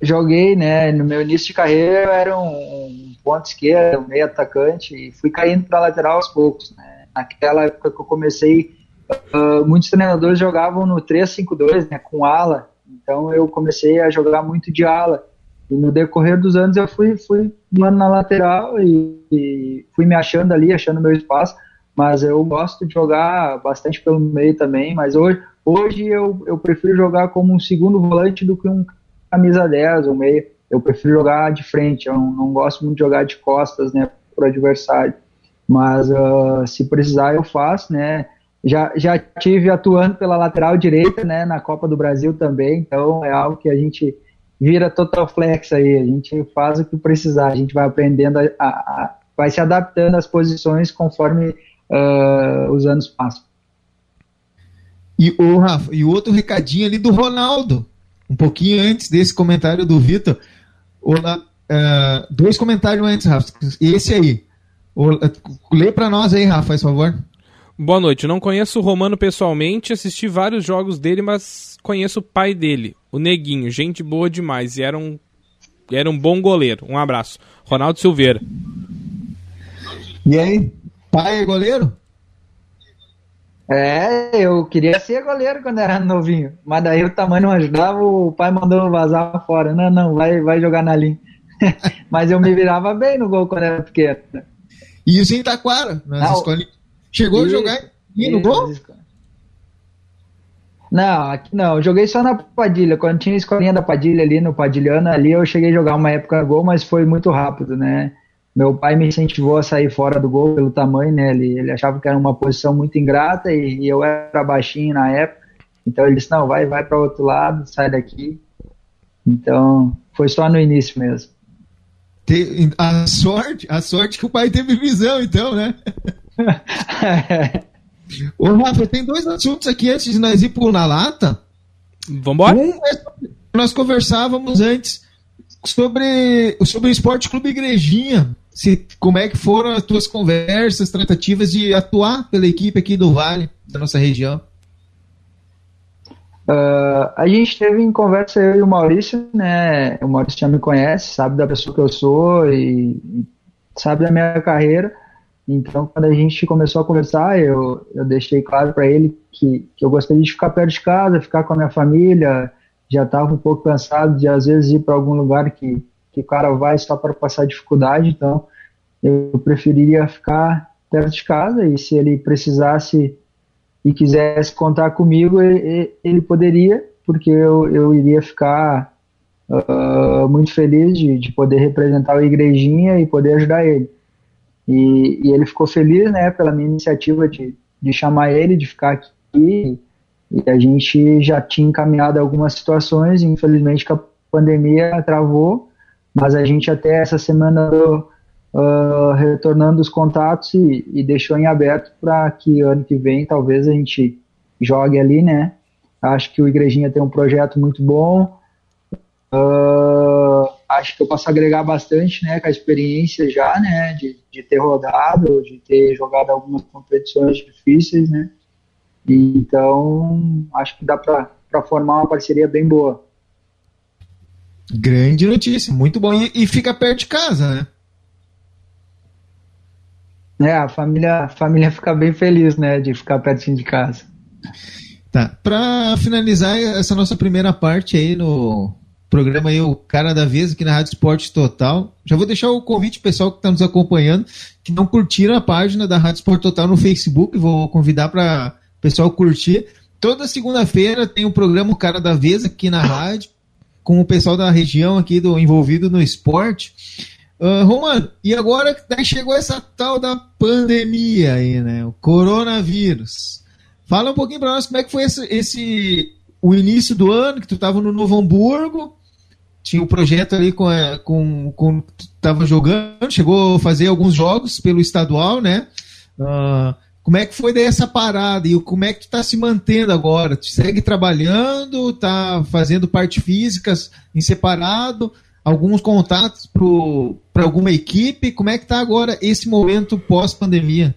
Joguei, né? No meu início de carreira eu era um ponto esquerdo, um meio atacante e fui caindo para lateral aos poucos. Né? Naquela época que eu comecei, uh, muitos treinadores jogavam no 3-5-2, né? Com ala. Então eu comecei a jogar muito de ala. E no decorrer dos anos eu fui, fui na lateral e, e fui me achando ali, achando meu espaço. Mas eu gosto de jogar bastante pelo meio também, mas hoje, hoje eu, eu prefiro jogar como um segundo volante do que um camisa 10 ou meio, eu prefiro jogar de frente, eu não, não gosto muito de jogar de costas, né, pro adversário, mas uh, se precisar eu faço, né, já, já tive atuando pela lateral direita, né, na Copa do Brasil também, então é algo que a gente vira total flex aí, a gente faz o que precisar, a gente vai aprendendo a, a, a vai se adaptando às posições conforme uh, os anos passam. E o Rafa, e outro recadinho ali do Ronaldo, um pouquinho antes desse comentário do Vitor. Uh, dois comentários antes, Rafa. Esse aí. Lê para nós aí, Rafa, faz favor. Boa noite. Não conheço o Romano pessoalmente, assisti vários jogos dele, mas conheço o pai dele, o Neguinho. Gente boa demais. E era um, era um bom goleiro. Um abraço. Ronaldo Silveira. E aí? Pai é goleiro? É, eu queria ser goleiro quando era novinho, mas daí o tamanho não ajudava, o pai mandou vazar fora. Não, não, vai, vai jogar na linha. (laughs) mas eu me virava bem no gol quando era pequeno. E isso em Taquara, nas escolinhas. Chegou a jogar no gol? Não, aqui não, joguei só na Padilha. Quando tinha a escolinha da Padilha ali no Padilhana, ali eu cheguei a jogar uma época gol, mas foi muito rápido, né? meu pai me incentivou a sair fora do gol pelo tamanho, né? Ele, ele achava que era uma posição muito ingrata e, e eu era baixinho na época. Então ele disse: não, vai, vai para outro lado, sai daqui. Então foi só no início mesmo. A sorte, a sorte que o pai teve visão, então, né? (laughs) Ô, Rafa, tem dois assuntos aqui antes de nós ir pro Na Lata. Vambora? Um é nós conversávamos antes sobre, sobre o Esporte Clube Igrejinha se, como é que foram as tuas conversas, tratativas de atuar pela equipe aqui do Vale, da nossa região? Uh, a gente teve em conversa eu e o Maurício, né? O Maurício já me conhece, sabe da pessoa que eu sou e, e sabe da minha carreira. Então, quando a gente começou a conversar, eu, eu deixei claro para ele que, que eu gostaria de ficar perto de casa, ficar com a minha família. Já estava um pouco cansado de, às vezes, ir para algum lugar que, que o cara vai só para passar dificuldade, então eu preferiria ficar perto de casa e se ele precisasse e quisesse contar comigo, ele, ele poderia, porque eu, eu iria ficar uh, muito feliz de, de poder representar a igrejinha e poder ajudar ele. E, e, ele ficou feliz, né, pela minha iniciativa de, de chamar ele, de ficar aqui. E a gente já tinha encaminhado algumas situações, infelizmente que a pandemia travou, mas a gente até essa semana uh, retornando os contatos e, e deixou em aberto para que ano que vem talvez a gente jogue ali, né? Acho que o Igrejinha tem um projeto muito bom. Uh, acho que eu posso agregar bastante, né, com a experiência já, né, de, de ter rodado, de ter jogado algumas competições difíceis, né, então acho que dá para formar uma parceria bem boa. Grande notícia, muito bom. E, e, fica perto de casa, né? É, a família, a família fica bem feliz, né, de ficar pertinho de casa. Tá. Para finalizar essa nossa primeira parte aí no programa aí, o Cara da Vez, aqui na Rádio Esporte Total, já vou deixar o convite pessoal que está nos acompanhando, que não curtiram a página da Rádio Esporte Total no Facebook, vou convidar para o pessoal curtir. Toda segunda-feira tem o programa o Cara da Vez aqui na rádio, com o pessoal da região aqui do envolvido no esporte. Uh, Romano, e agora chegou essa tal da pandemia aí, né? O coronavírus. Fala um pouquinho para nós como é que foi esse, esse, o início do ano, que tu estava no Novo Hamburgo, tinha um projeto ali com, a, com, com tu estava jogando, chegou a fazer alguns jogos pelo estadual, né? Uh, como é que foi daí essa parada e como é que tu está se mantendo agora? Tu segue trabalhando, está fazendo parte físicas em separado, alguns contatos para alguma equipe? Como é que está agora esse momento pós-pandemia?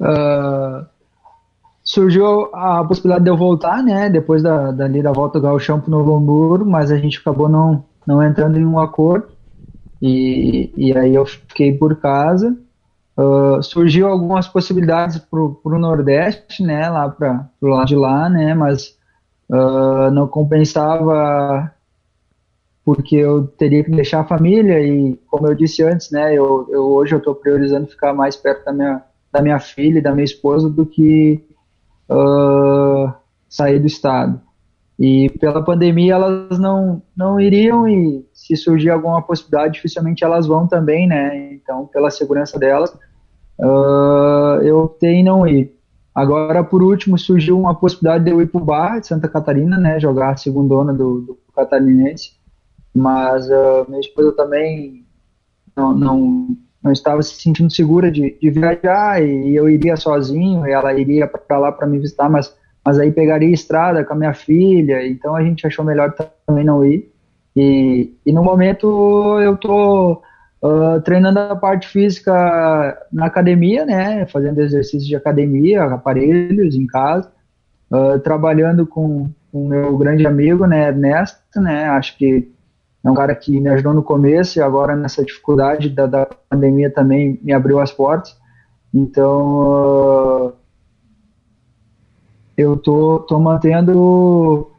Uh, surgiu a possibilidade de eu voltar, né? Depois da, dali da volta do Galchão para Novo Hamburgo, mas a gente acabou não, não entrando em um acordo. E, e aí eu fiquei por casa. Uh, surgiu algumas possibilidades para o Nordeste, né, lá para o lado de lá, né, mas uh, não compensava porque eu teria que deixar a família e, como eu disse antes, né, eu, eu hoje eu estou priorizando ficar mais perto da minha, da minha filha e da minha esposa do que uh, sair do estado. E pela pandemia elas não, não iriam e se surgir alguma possibilidade, dificilmente elas vão também, né? Então, pela segurança delas, uh, eu optei em não ir. Agora, por último, surgiu uma possibilidade de eu ir para o Bar de Santa Catarina, né, jogar a segunda do, do catarinense, mas uh, minha esposa também não, não, não, estava se sentindo segura de, de viajar e eu iria sozinho e ela iria para lá para me visitar, mas, mas aí pegaria estrada com a minha filha, então a gente achou melhor também não ir. E, e no momento eu estou Uh, treinando a parte física na academia, né, fazendo exercícios de academia, aparelhos em casa, uh, trabalhando com o meu grande amigo, né, Ernesto, né, acho que é um cara que me ajudou no começo e agora nessa dificuldade da, da pandemia também me abriu as portas, então uh, eu tô, tô mantendo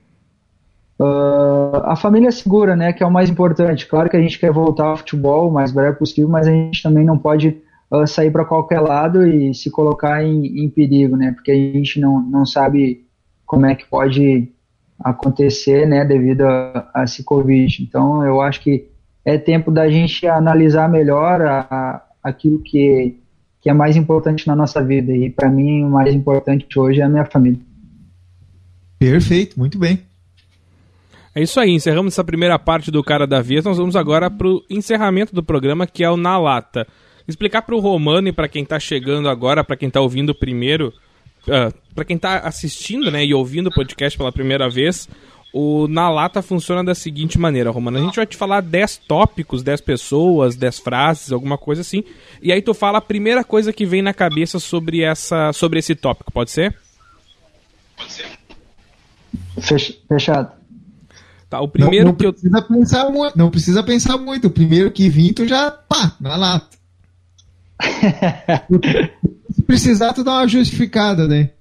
Uh, a família segura, né, que é o mais importante. Claro que a gente quer voltar ao futebol o mais breve possível, mas a gente também não pode uh, sair para qualquer lado e se colocar em, em, perigo, né, porque a gente não, não sabe como é que pode acontecer, né, devido a, a esse Covid. Então, eu acho que é tempo da gente analisar melhor a, a, aquilo que, que é mais importante na nossa vida. E para mim, o mais importante hoje é a minha família. Perfeito, muito bem. É isso aí, encerramos essa primeira parte do Cara da Vez. Nós vamos agora para o encerramento do programa, que é o Na Lata. Explicar para o Romano e para quem está chegando agora, para quem está ouvindo primeiro, uh, ah, para quem está assistindo né, e ouvindo o podcast pela primeira vez, o Na Lata funciona da seguinte maneira, Romano. A gente vai te falar 10 tópicos, 10 pessoas, 10 frases, alguma coisa assim. E aí tu fala a primeira coisa que vem na cabeça sobre, essa, sobre esse tópico, pode ser? Pode ser. Fechado. Tá, o primeiro não, não que eu. Precisa pensar muito, não precisa pensar muito. O primeiro que vir, tu já, pá, na lata. Se precisar, tu dá uma justificada, né?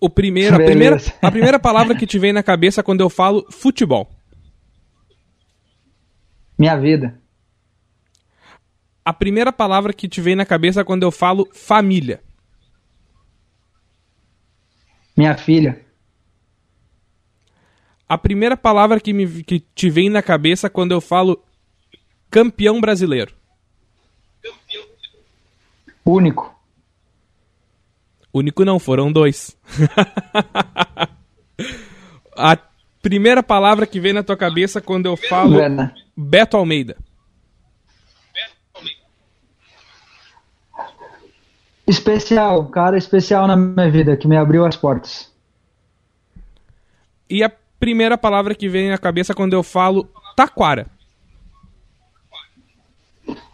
O primeiro, a primeira, a primeira palavra que te vem na cabeça quando eu falo futebol. Minha vida. A primeira palavra que te vem na cabeça quando eu falo família. Minha filha a primeira palavra que, me, que te vem na cabeça quando eu falo campeão brasileiro? Único. Único não, foram dois. (laughs) a primeira palavra que vem na tua cabeça quando eu falo Beto Almeida. Especial, cara especial na minha vida, que me abriu as portas. E a primeira palavra que vem na cabeça quando eu falo Taquara?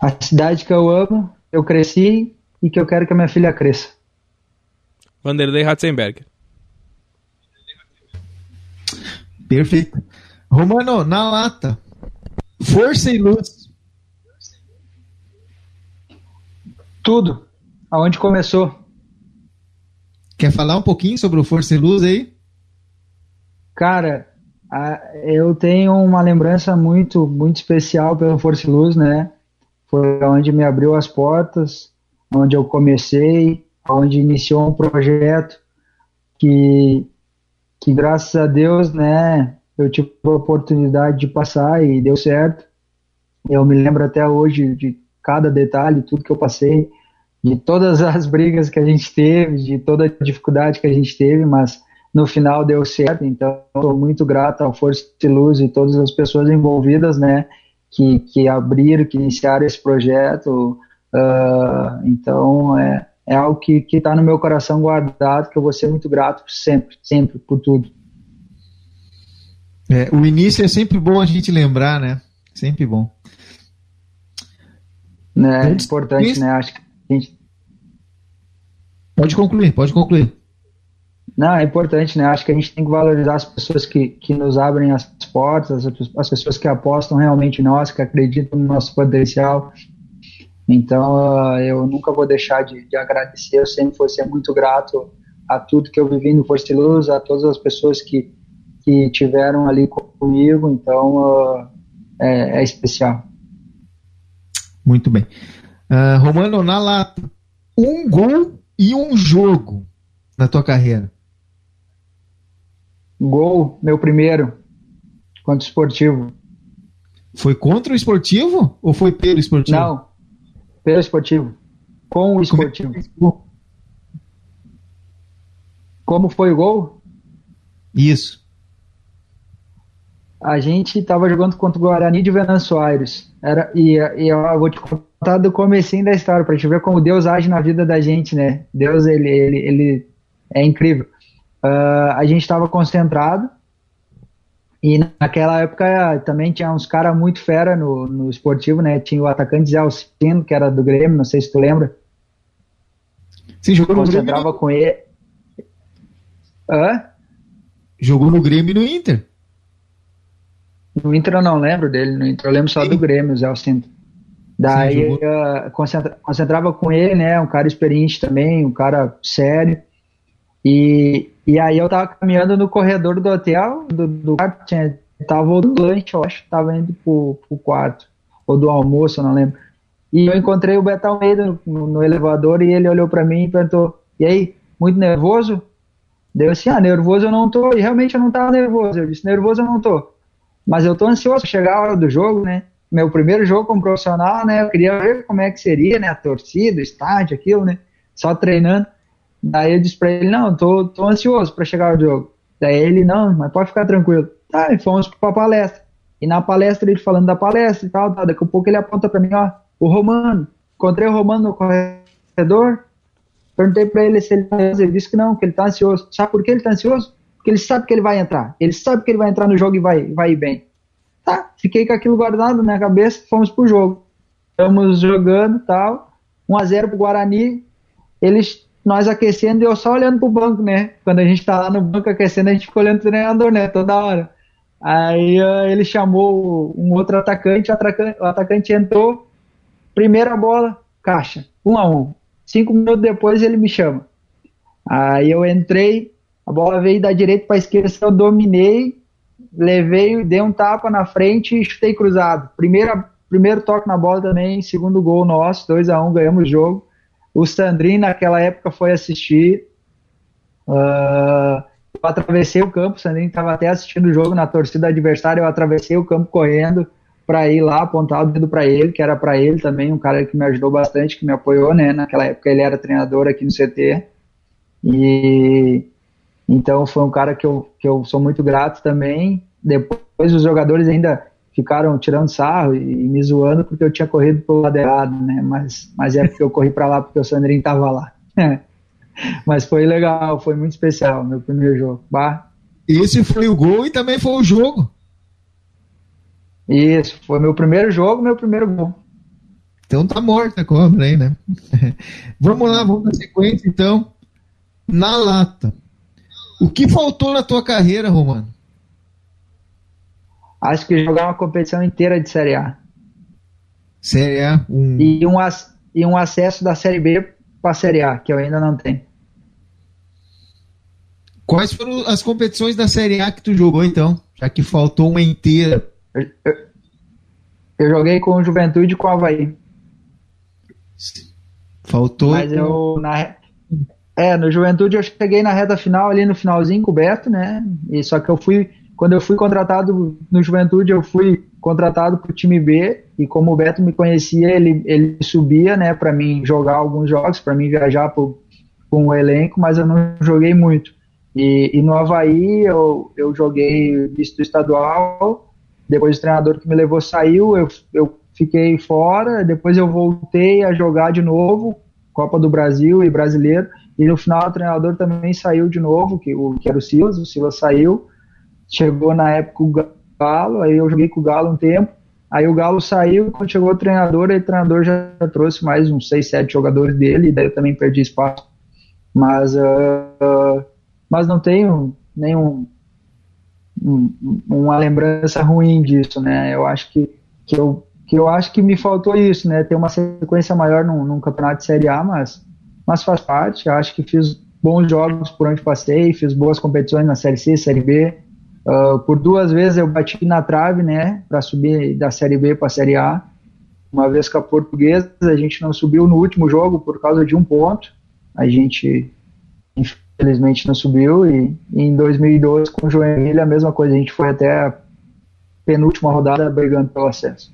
A cidade que eu amo, eu cresci e que eu quero que a minha filha cresça. Vanderlei Ratzenberger. Perfeito. Romano, na lata. Força e luz. Tudo. Aonde começou? Quer falar um pouquinho sobre o Força e Luz aí? Cara, eu tenho uma lembrança muito, muito especial pelo Força e Luz, né? Foi onde me abriu as portas, onde eu comecei, onde iniciou um projeto que, que graças a Deus, né, eu tive a oportunidade de passar e deu certo. Eu me lembro até hoje de cada detalhe, tudo que eu passei, de todas as brigas que a gente teve, de toda a dificuldade que a gente teve, mas no final deu certo. Então, estou muito grato ao Força de Luz e todas as pessoas envolvidas, né, que, que abriram, que iniciaram esse projeto. Uh, então, é, é algo que está no meu coração guardado, que eu vou ser muito grato sempre, sempre, por tudo. É, o início é sempre bom a gente lembrar, né? Sempre bom. É, é importante, né? Acho que a gente... Pode concluir, pode concluir. Não, é importante, né? Acho que a gente tem que valorizar as pessoas que, que nos abrem as portas, as, as pessoas que apostam realmente em nós, que acreditam no nosso potencial, então, uh, eu nunca vou deixar de, de, agradecer, eu sempre vou ser muito grato a tudo que eu vivi no Força Luz, a todas as pessoas que, que tiveram ali comigo, então uh, é, é, especial. Muito bem. Uh, Romano, na lata, um gol e um jogo na tua carreira. Gol, meu primeiro, contra o esportivo. Foi contra o esportivo ou foi pelo esportivo? Não, pelo esportivo. Com o esportivo. Como foi o gol? Isso. A gente estava jogando contra o Guarani de Venâncio Aires. Era, e, e eu vou te contar do comecinho da história, para te ver como Deus age na vida da gente, né? Deus, ele, ele, ele é incrível. Uh, a gente estava concentrado e naquela época também tinha uns caras muito fera no, no esportivo, né? Tinha o atacante Zé Alcino, que era do Grêmio, não sei se tu lembra. Sim, jogou no Concentrava Grêmio. com ele. Hã? Jogou no Grêmio e no Inter. No Inter eu não lembro dele, no Inter eu lembro só Sim. do Grêmio, Zé Alcino. Daí uh, concentra, concentrava com ele, né? Um cara experiente também, um cara sério. E, e aí eu tava caminhando no corredor do hotel, do, do quarto, tinha, tava voltando lanche, eu acho, tava indo pro, pro quarto, ou do almoço, eu não lembro. E eu encontrei o Beto Almeida no, no elevador e ele olhou para mim e perguntou, e aí, muito nervoso? Deu assim, ah, nervoso eu não tô, e realmente eu não tava nervoso, eu disse, nervoso eu não tô, mas eu tô ansioso chegar a hora do jogo, né, meu primeiro jogo como profissional, né, eu queria ver como é que seria, né, a torcida, o estádio, aquilo, né, só treinando, Daí eu disse pra ele, não, tô, tô ansioso para chegar ao jogo. Daí ele, não, mas pode ficar tranquilo. Tá, e fomos pra palestra. E na palestra ele falando da palestra e tal, tal. daqui a pouco ele aponta pra mim, ó, o Romano. Encontrei o Romano no corredor. Perguntei pra ele se ele tá ansioso. Ele disse que não, que ele tá ansioso. Sabe por que ele tá ansioso? Porque ele sabe que ele vai entrar. Ele sabe que ele vai entrar no jogo e vai, vai ir bem. Tá, fiquei com aquilo guardado na cabeça, fomos pro jogo. Estamos jogando tal. 1x0 pro Guarani. Eles nós aquecendo e eu só olhando pro banco, né? Quando a gente tá lá no banco aquecendo, a gente fica olhando pro treinador, né? Toda hora. Aí uh, ele chamou um outro atacante, o atacante, o atacante entrou, primeira bola, caixa, um a um. Cinco minutos depois ele me chama. Aí eu entrei, a bola veio da direita para esquerda, eu dominei, levei, dei um tapa na frente e chutei cruzado. Primeira, primeiro toque na bola também, segundo gol nosso, 2 a 1 um, ganhamos o jogo. O Sandrin, naquela época, foi assistir. Uh, eu atravessei o campo, o Sandrin estava até assistindo o jogo na torcida adversária. Eu atravessei o campo correndo para ir lá, apontar o dedo para ele, que era para ele também, um cara que me ajudou bastante, que me apoiou, né? Naquela época ele era treinador aqui no CT. E então foi um cara que eu, que eu sou muito grato também. Depois os jogadores ainda ficaram tirando sarro e, e, me zoando porque eu tinha corrido pro lado errado, né? Mas, mas é porque eu corri para lá porque o Sandrinho tava lá. (laughs) mas foi legal, foi muito especial meu primeiro jogo. Bah, Esse foi o gol e também foi o jogo. Isso, foi meu primeiro jogo, meu primeiro gol. Então tá morta a cobra aí, né? (laughs) vamos lá, vamos na sequência então. Na lata. O que faltou na tua carreira, Romano? Acho que jogar uma competição inteira de Série A. Série A? Um... E, um, e um acesso da Série B para a Série A, que eu ainda não tenho. Quais foram as competições da Série A que tu jogou então? Já que faltou uma inteira. Eu, eu, eu joguei com o Juventude e com o Havaí. Faltou. Mas eu. Na, é, no Juventude eu cheguei na reta final, ali no finalzinho, coberto, né? E só que eu fui. Quando eu fui contratado no Juventude, eu fui contratado para o time B. E como o Beto me conhecia, ele, ele subia, né, para mim jogar alguns jogos, para mim viajar pro, com o elenco, mas eu não joguei muito. E, e no Havaí eu, eu joguei visto estadual, depois o treinador que me levou saiu, eu, eu fiquei fora, depois eu voltei a jogar de novo, Copa do Brasil e Brasileiro, e no final o treinador também saiu de novo, que, o, que era o Silas, o Silas saiu, chegou na época o Galo, aí eu joguei com o Galo um tempo, aí o Galo saiu, quando chegou o treinador, aí o treinador já trouxe mais uns 6, 7 jogadores dele, e daí eu também perdi espaço. Mas, uh, mas não tenho nenhum um, uma lembrança ruim disso, né? Eu acho que, que eu que eu acho que me faltou isso, né? Ter uma sequência maior num, num campeonato de Série A, mas, mas faz parte. Eu acho que fiz bons jogos por onde passei, fiz boas competições na Série C, Série B. Uh, por duas vezes eu bati na trave, né? Para subir da Série B para a Série A. Uma vez com a Portuguesa, a gente não subiu no último jogo por causa de um ponto. A gente, infelizmente, não subiu. E, e em 2012, com o Joinville, a mesma coisa. A gente foi até a penúltima rodada brigando pelo acesso.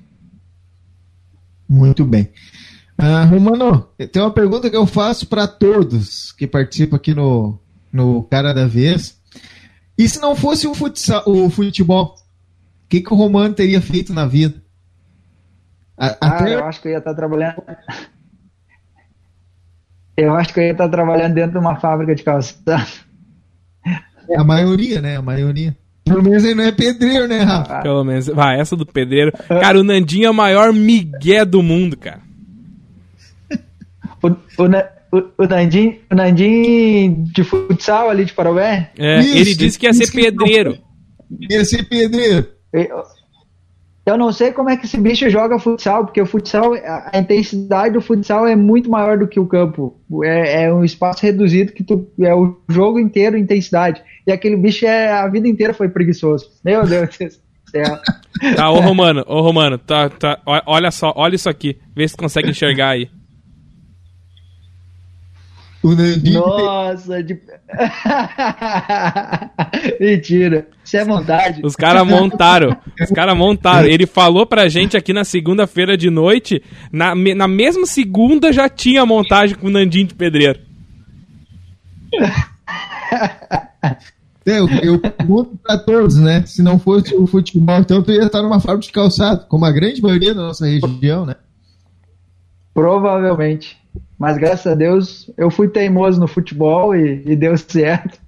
Muito bem. Uh, Romano, tem uma pergunta que eu faço para todos que participam aqui no, no Cara da Vez. E se não fosse o, futsal, o futebol, o que, que o Romano teria feito na vida? A, ah, até... eu acho que eu ia estar trabalhando. Eu acho que eu ia estar trabalhando dentro de uma fábrica de calçado. É a maioria, né? A maioria. Pelo menos ele não é pedreiro, né, Rafa? Pelo menos. Vai, essa do pedreiro. Cara, o Nandinho é o maior migué do mundo, cara. O, o, o, Nandinho, o Nandinho de futsal ali de Parobé? É, Isso, ele disse que ia ser pedreiro. Ia ser pedreiro. Eu, eu não sei como é que esse bicho joga futsal, porque o futsal, a intensidade do futsal é muito maior do que o campo. É, é um espaço reduzido que tu, é o jogo inteiro intensidade. E aquele bicho é, a vida inteira foi preguiçoso. Meu Deus do céu. Tá, ô Romano, ô Romano, tá, tá, olha só, olha isso aqui. Vê se consegue enxergar aí. O Nandinho. Nossa, de... (laughs) Mentira. Isso é montagem. Os caras montaram. Os caras montaram. Ele falou pra gente aqui na segunda-feira de noite. Na, na mesma segunda já tinha montagem com o Nandinho de pedreiro. É, eu, eu pergunto pra todos, né? Se não fosse o futebol, então tu ia estar numa fábrica de calçado, como a grande maioria da nossa região, né? Provavelmente. Mas graças a Deus eu fui teimoso no futebol e, e deu certo.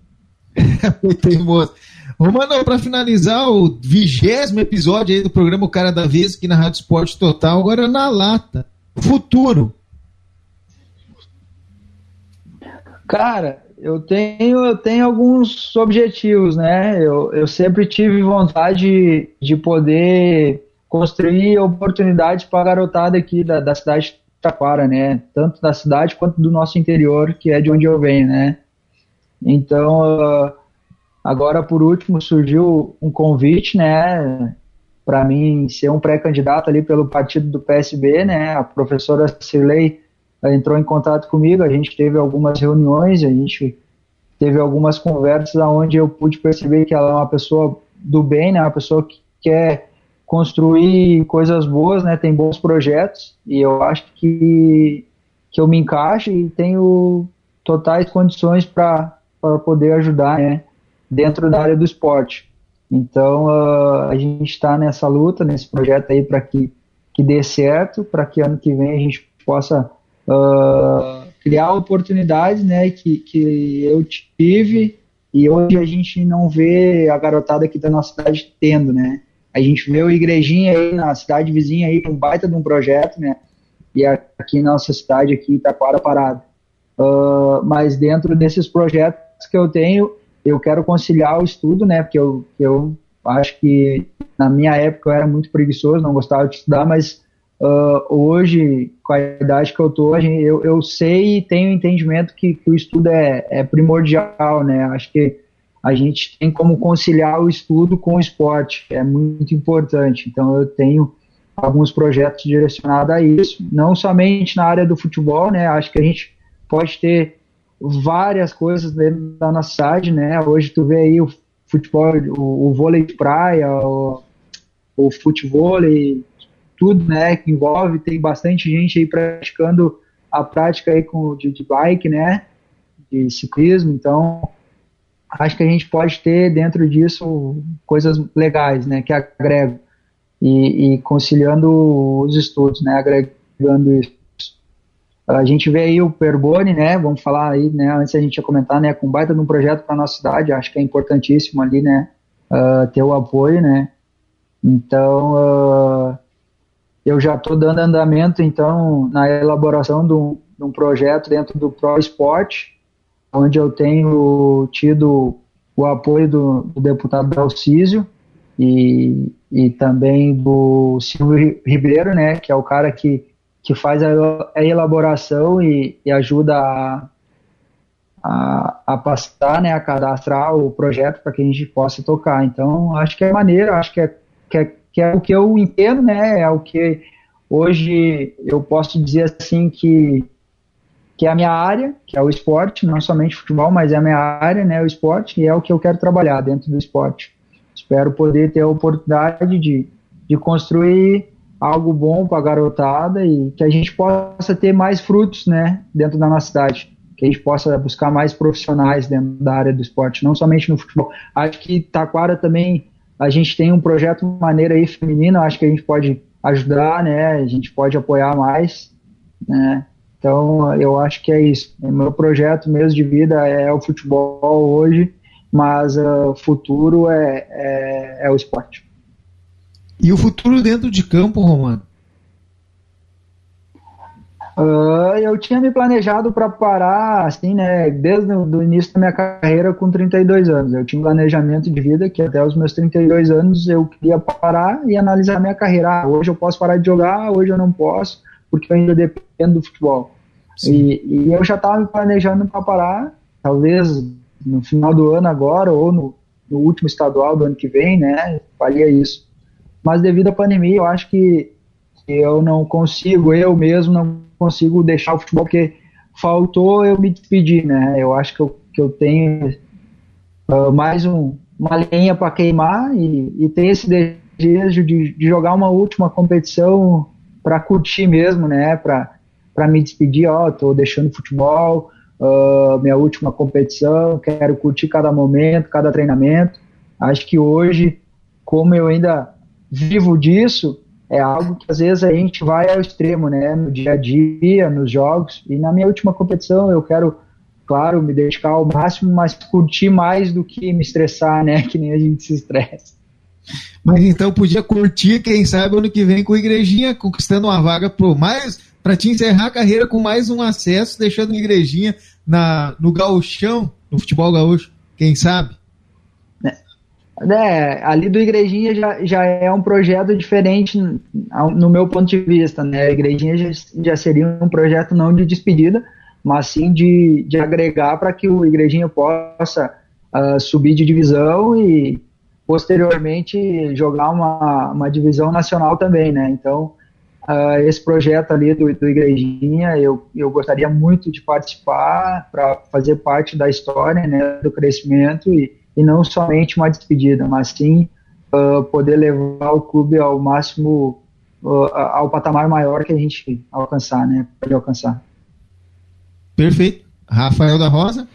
(laughs) fui teimoso. Romano, para finalizar o vigésimo episódio aí do programa O Cara da Vez aqui na Rádio Esporte Total, agora na lata. Futuro. Cara, eu tenho, eu tenho alguns objetivos, né? Eu, eu sempre tive vontade de poder construir oportunidades para a garotada aqui da, da cidade de Taquara, né? Tanto da cidade quanto do nosso interior, que é de onde eu venho, né? Então, agora por último surgiu um convite, né? Para mim ser um pré-candidato ali pelo partido do PSB, né? A professora Cirlei entrou em contato comigo, a gente teve algumas reuniões, a gente teve algumas conversas onde eu pude perceber que ela é uma pessoa do bem, né, uma pessoa que quer construir coisas boas, né, tem bons projetos e eu acho que, que eu me encaixo e tenho totais condições para poder ajudar né, dentro da área do esporte. Então uh, a gente está nessa luta, nesse projeto aí para que, que dê certo, para que ano que vem a gente possa uh, criar oportunidades né, que, que eu tive e hoje a gente não vê a garotada aqui da nossa cidade tendo, né? A gente vê o Igrejinha aí na cidade vizinha aí um baita de um projeto, né? E aqui na nossa cidade aqui, Taquara Parada. Uh, mas dentro desses projetos que eu tenho, eu quero conciliar o estudo, né? Porque eu, eu acho que na minha época eu era muito preguiçoso, não gostava de estudar, mas uh, hoje, com a idade que eu tô, eu, eu sei e tenho entendimento que, que o estudo é, é primordial, né? Acho que a gente tem como conciliar o estudo com o esporte, é muito importante. Então eu tenho alguns projetos direcionados a isso, não somente na área do futebol, né? Acho que a gente pode ter várias coisas dentro da nossa cidade, né? Hoje tu vê aí o futebol, o, o vôlei de praia, o, o futebol, tudo, né, que envolve, tem bastante gente aí praticando a prática aí com, de, de bike, né, de ciclismo, então acho que a gente pode ter dentro disso coisas legais, né, que agregam e, e conciliando os estudos, né, agregando isso. A gente vê aí o Perbone, né? Vamos falar aí, né? Antes a gente ia comentar, né? Com baita de um projeto para nossa cidade, acho que é importantíssimo ali, né? Uh, ter o apoio, né? Então, uh, eu já estou dando andamento, então, na elaboração de um, de um, projeto dentro do Pro Esporte, onde eu tenho tido o apoio do, do deputado Dalcísio e, e também do Silvio Ribeiro, né? Que é o cara que que faz a, a elaboração e, e ajuda a, a, a, passar, né, a cadastrar o projeto para que a gente possa tocar. Então, acho que é maneiro, acho que é, que é, que é o que eu entendo, né, é o que hoje eu posso dizer assim que que é a minha área, que é o esporte, não somente futebol, mas é a minha área, né, o esporte, e é o que eu quero trabalhar dentro do esporte. Espero poder ter a oportunidade de, de construir algo bom para a garotada e que a gente possa ter mais frutos, né, dentro da nossa cidade, que a gente possa buscar mais profissionais dentro da área do esporte, não somente no futebol. Acho que Taquara também a gente tem um projeto maneiro aí feminino, acho que a gente pode ajudar, né, a gente pode apoiar mais, né. Então, eu acho que é isso. O meu projeto mesmo de vida é o futebol hoje, mas o uh, futuro é, é, é o esporte. E o futuro dentro de campo, Romano? Uh, eu tinha me planejado para parar, assim, né, desde o início da minha carreira com 32 anos. Eu tinha um planejamento de vida que até os meus 32 anos eu queria parar e analisar minha carreira. Ah, hoje eu posso parar de jogar, hoje eu não posso, porque eu ainda dependo do futebol. E, e, eu já estava me planejando para parar, talvez no final do ano agora ou no, no último estadual do ano que vem, né, faria isso mas devido à pandemia, eu acho que eu não consigo, eu mesmo não consigo deixar o futebol, porque faltou eu me despedir, né? Eu acho que eu, que eu tenho uh, mais um, uma lenha para queimar e, e ter esse desejo de, de jogar uma última competição para curtir mesmo, né? Para me despedir, ó, tô deixando futebol, uh, minha última competição, quero curtir cada momento, cada treinamento. Acho que hoje, como eu ainda vivo disso é algo que às vezes a gente vai ao extremo, né, no dia a dia, nos jogos. E na minha última competição eu quero, claro, me dedicar ao máximo, mas curtir mais do que me estressar, né, (laughs) que nem a gente se estressa. Mas então podia curtir, quem sabe, ano que vem com a Igrejinha, conquistando uma vaga por mais para te encerrar a carreira com mais um acesso, deixando a Igrejinha na, no gauchão, no futebol gaúcho, quem sabe? É, ali do Igrejinha já, já é um projeto diferente no meu ponto de vista, né? A Igrejinha já, já seria um projeto não de despedida, mas sim de, de agregar para que o Igrejinha possa uh, subir de divisão e posteriormente jogar uma, uma divisão nacional também, né? Então, uh, esse projeto ali do, do Igrejinha, eu, eu gostaria muito de participar para fazer parte da história, né, do crescimento e e não somente uma despedida, mas sim uh, poder levar o clube ao máximo, uh, ao patamar maior que a gente alcançar, né? Pode alcançar. Perfeito. Rafael da Rosa?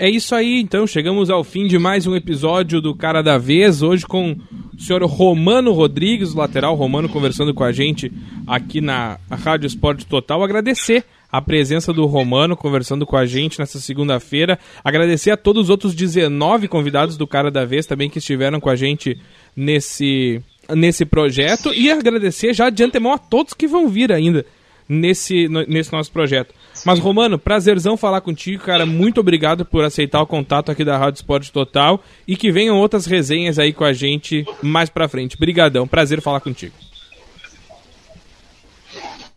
É isso aí, então. Chegamos ao fim de mais um episódio do Cara da Vez. Hoje com o senhor Romano Rodrigues, lateral Romano, conversando com a gente aqui na Rádio Esporte Total. Agradecer a presença do Romano conversando com a gente nessa segunda-feira. Agradecer a todos os outros 19 convidados do Cara da Vez também que estiveram com a gente nesse, nesse projeto. E agradecer já de antemão a todos que vão vir ainda nesse, nesse nosso projeto. Mas, Romano, prazerzão falar contigo, cara. Muito obrigado por aceitar o contato aqui da Rádio Esporte Total e que venham outras resenhas aí com a gente mais pra frente. Brigadão, prazer falar contigo.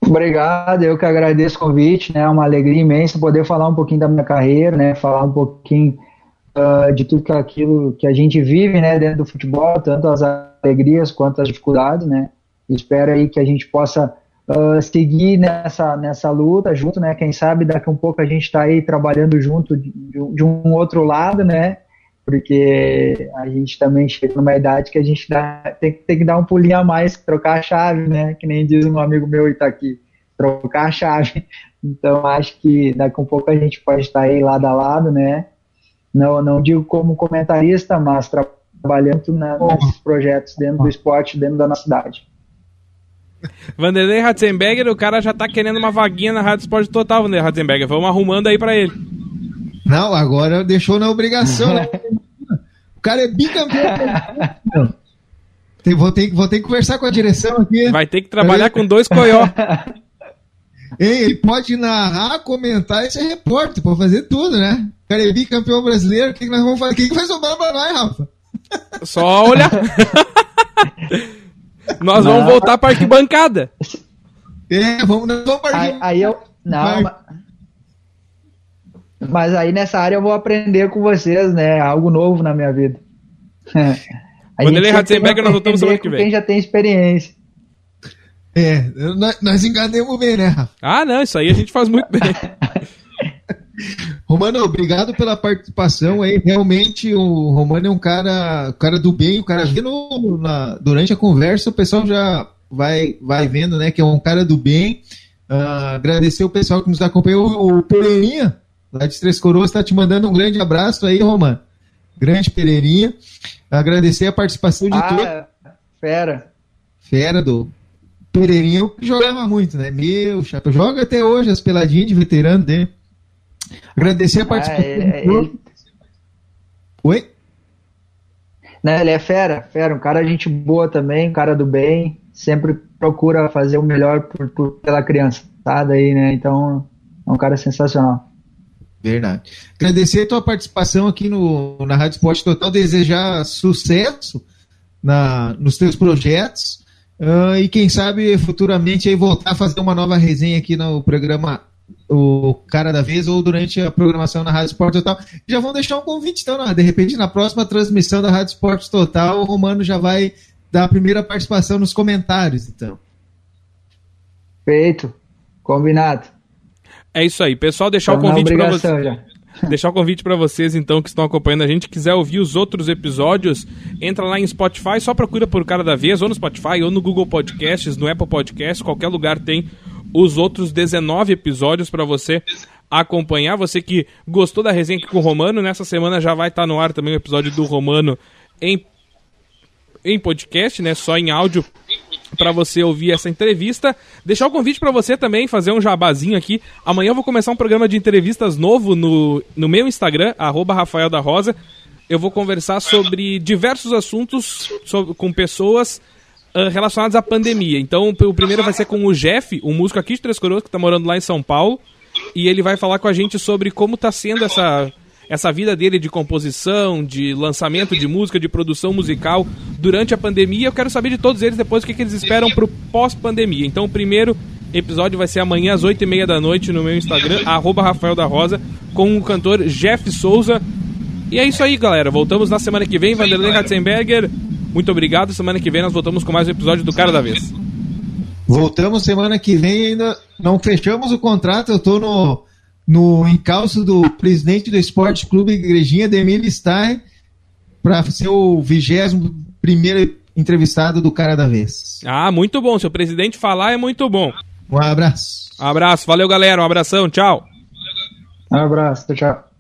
Obrigado, eu que agradeço o convite, né? É uma alegria imensa poder falar um pouquinho da minha carreira, né? Falar um pouquinho uh, de tudo que aquilo que a gente vive, né? Dentro do futebol, tanto as alegrias quanto as dificuldades, né? Espero aí que a gente possa uh, seguir nessa, nessa luta junto, né? Quem sabe daqui a um pouco a gente está aí trabalhando junto de, de, um outro lado, né? Porque a gente também chega numa idade que a gente dá, tem, tem que dar um pulinho a mais, trocar a chave, né? Que nem diz um amigo meu e tá aqui, trocar a chave. (laughs) Então acho que daqui a um pouco a gente pode estar aí lado a lado, né? Não, não digo como comentarista, mas trabalhando né, nesses projetos dentro do esporte, dentro da nossa cidade. Vanderlei Ratzenberger, o cara já tá querendo uma vaguinha na Rádio Esporte Total, Vanderlei Ratzenberger. Vamos arrumando aí pra ele. Não, agora deixou na obrigação. Né? (laughs) o cara é bicampeão. Tem, vou, ter, vou ter que conversar com a direção aqui. Vai ter que trabalhar com dois coió. (laughs) Ele pode narrar, comentar e ser repórter, pode fazer tudo, né? O cara é bicampeão brasileiro, o que, que nós vamos fazer? O que, que vai sobrar pra nós, Rafa? Só olhar. (laughs) Nós não. vamos voltar para arquibancada. É, vamos, vamos para aí, aí eu Não, mas, mas aí nessa área eu vou aprender com vocês, né? Algo novo na minha vida. (laughs) Vanderlei Ratzenberger, nós voltamos semana que vem. Quem já tem experiência. É, nós, nós enganemos bem, né, Rafa? Ah, não, isso aí a gente faz muito bem. (laughs) Romano, obrigado pela participação aí. Realmente o Romano é um cara, cara do bem, o cara no, na, durante a conversa o pessoal já vai, vai vendo, né, que é um cara do bem. Uh, agradecer o pessoal que nos acompanhou. O Pereirinha, lá de Três Coroas, está te mandando um grande abraço aí, Romano. Grande Pereirinha. Agradecer a participação de ah, todos. Fera. Fera do Pereirinha, que jogava muito, né? Meu, chapa, joga até hoje as peladinhas de veterano dele. Agradecer a ah, participação. Ah, ele, ele... Oi? Não, ele é fera, fera, um cara gente boa também, um cara do bem, sempre procura fazer o melhor por, por, pela criança, tá? Daí, né? Então, é um cara sensacional. Verdade. Agradecer a tua participação aqui no, na Rádio Esporte Total, desejar sucesso na, nos teus projetos uh, e quem sabe futuramente aí voltar a fazer uma nova resenha aqui no programa o cara da vez ou durante a programação na Rádio Esporte Total. Já vão deixar um convite, então, né? de repente, na próxima transmissão da Rádio Esporte Total, o Romano já vai dar a primeira participação nos comentários, então. Feito. Combinado. É isso aí. Pessoal, deixar o convite para vocês. (laughs) Deixar o convite para vocês, então, que estão acompanhando a gente. Quiser ouvir os outros episódios, entra lá em Spotify, só procura por Cara da Vez, ou no Spotify, ou no Google Podcasts, no Apple Podcasts, qualquer lugar tem os outros 19 episódios para você acompanhar. Você que gostou da resenha aqui com o Romano, nessa semana já vai estar tá no ar também o episódio do Romano em, em podcast, né? Só em áudio para você ouvir essa entrevista. Deixar o convite para você também fazer um jabazinho aqui. Amanhã eu vou começar um programa de entrevistas novo no, no meu Instagram, arroba Rafael da Rosa. Eu vou conversar sobre diversos assuntos sobre, com pessoas relacionados à pandemia. Então, o primeiro vai ser com o Jeff, um músico aqui de Três Coroas, que está morando lá em São Paulo. E ele vai falar com a gente sobre como está sendo essa, essa vida dele de composição, de lançamento de música, de produção musical durante a pandemia. Eu quero saber de todos eles depois o que, que eles esperam para o pós-pandemia. Então, o primeiro episódio vai ser amanhã às 8h30 da noite no meu Instagram, arroba Rafael da Rosa, com o cantor Jeff Souza. E é isso aí, galera. Voltamos na semana que vem. Vanderlei Ratzenberger. Muito obrigado. Semana que vem nós voltamos com mais um episódio do Cara da Vez. Voltamos semana que vem ainda. Não fechamos o contrato. Eu estou no, no encalço do presidente do Esporte Clube Igrejinha, Demir Stein, para ser o vigésimo primeiro entrevistado do Cara da Vez. Ah, muito bom. Se o presidente falar, é muito bom. Um abraço. Um abraço. Valeu, galera. Um abração. Tchau. Um abraço. Tchau.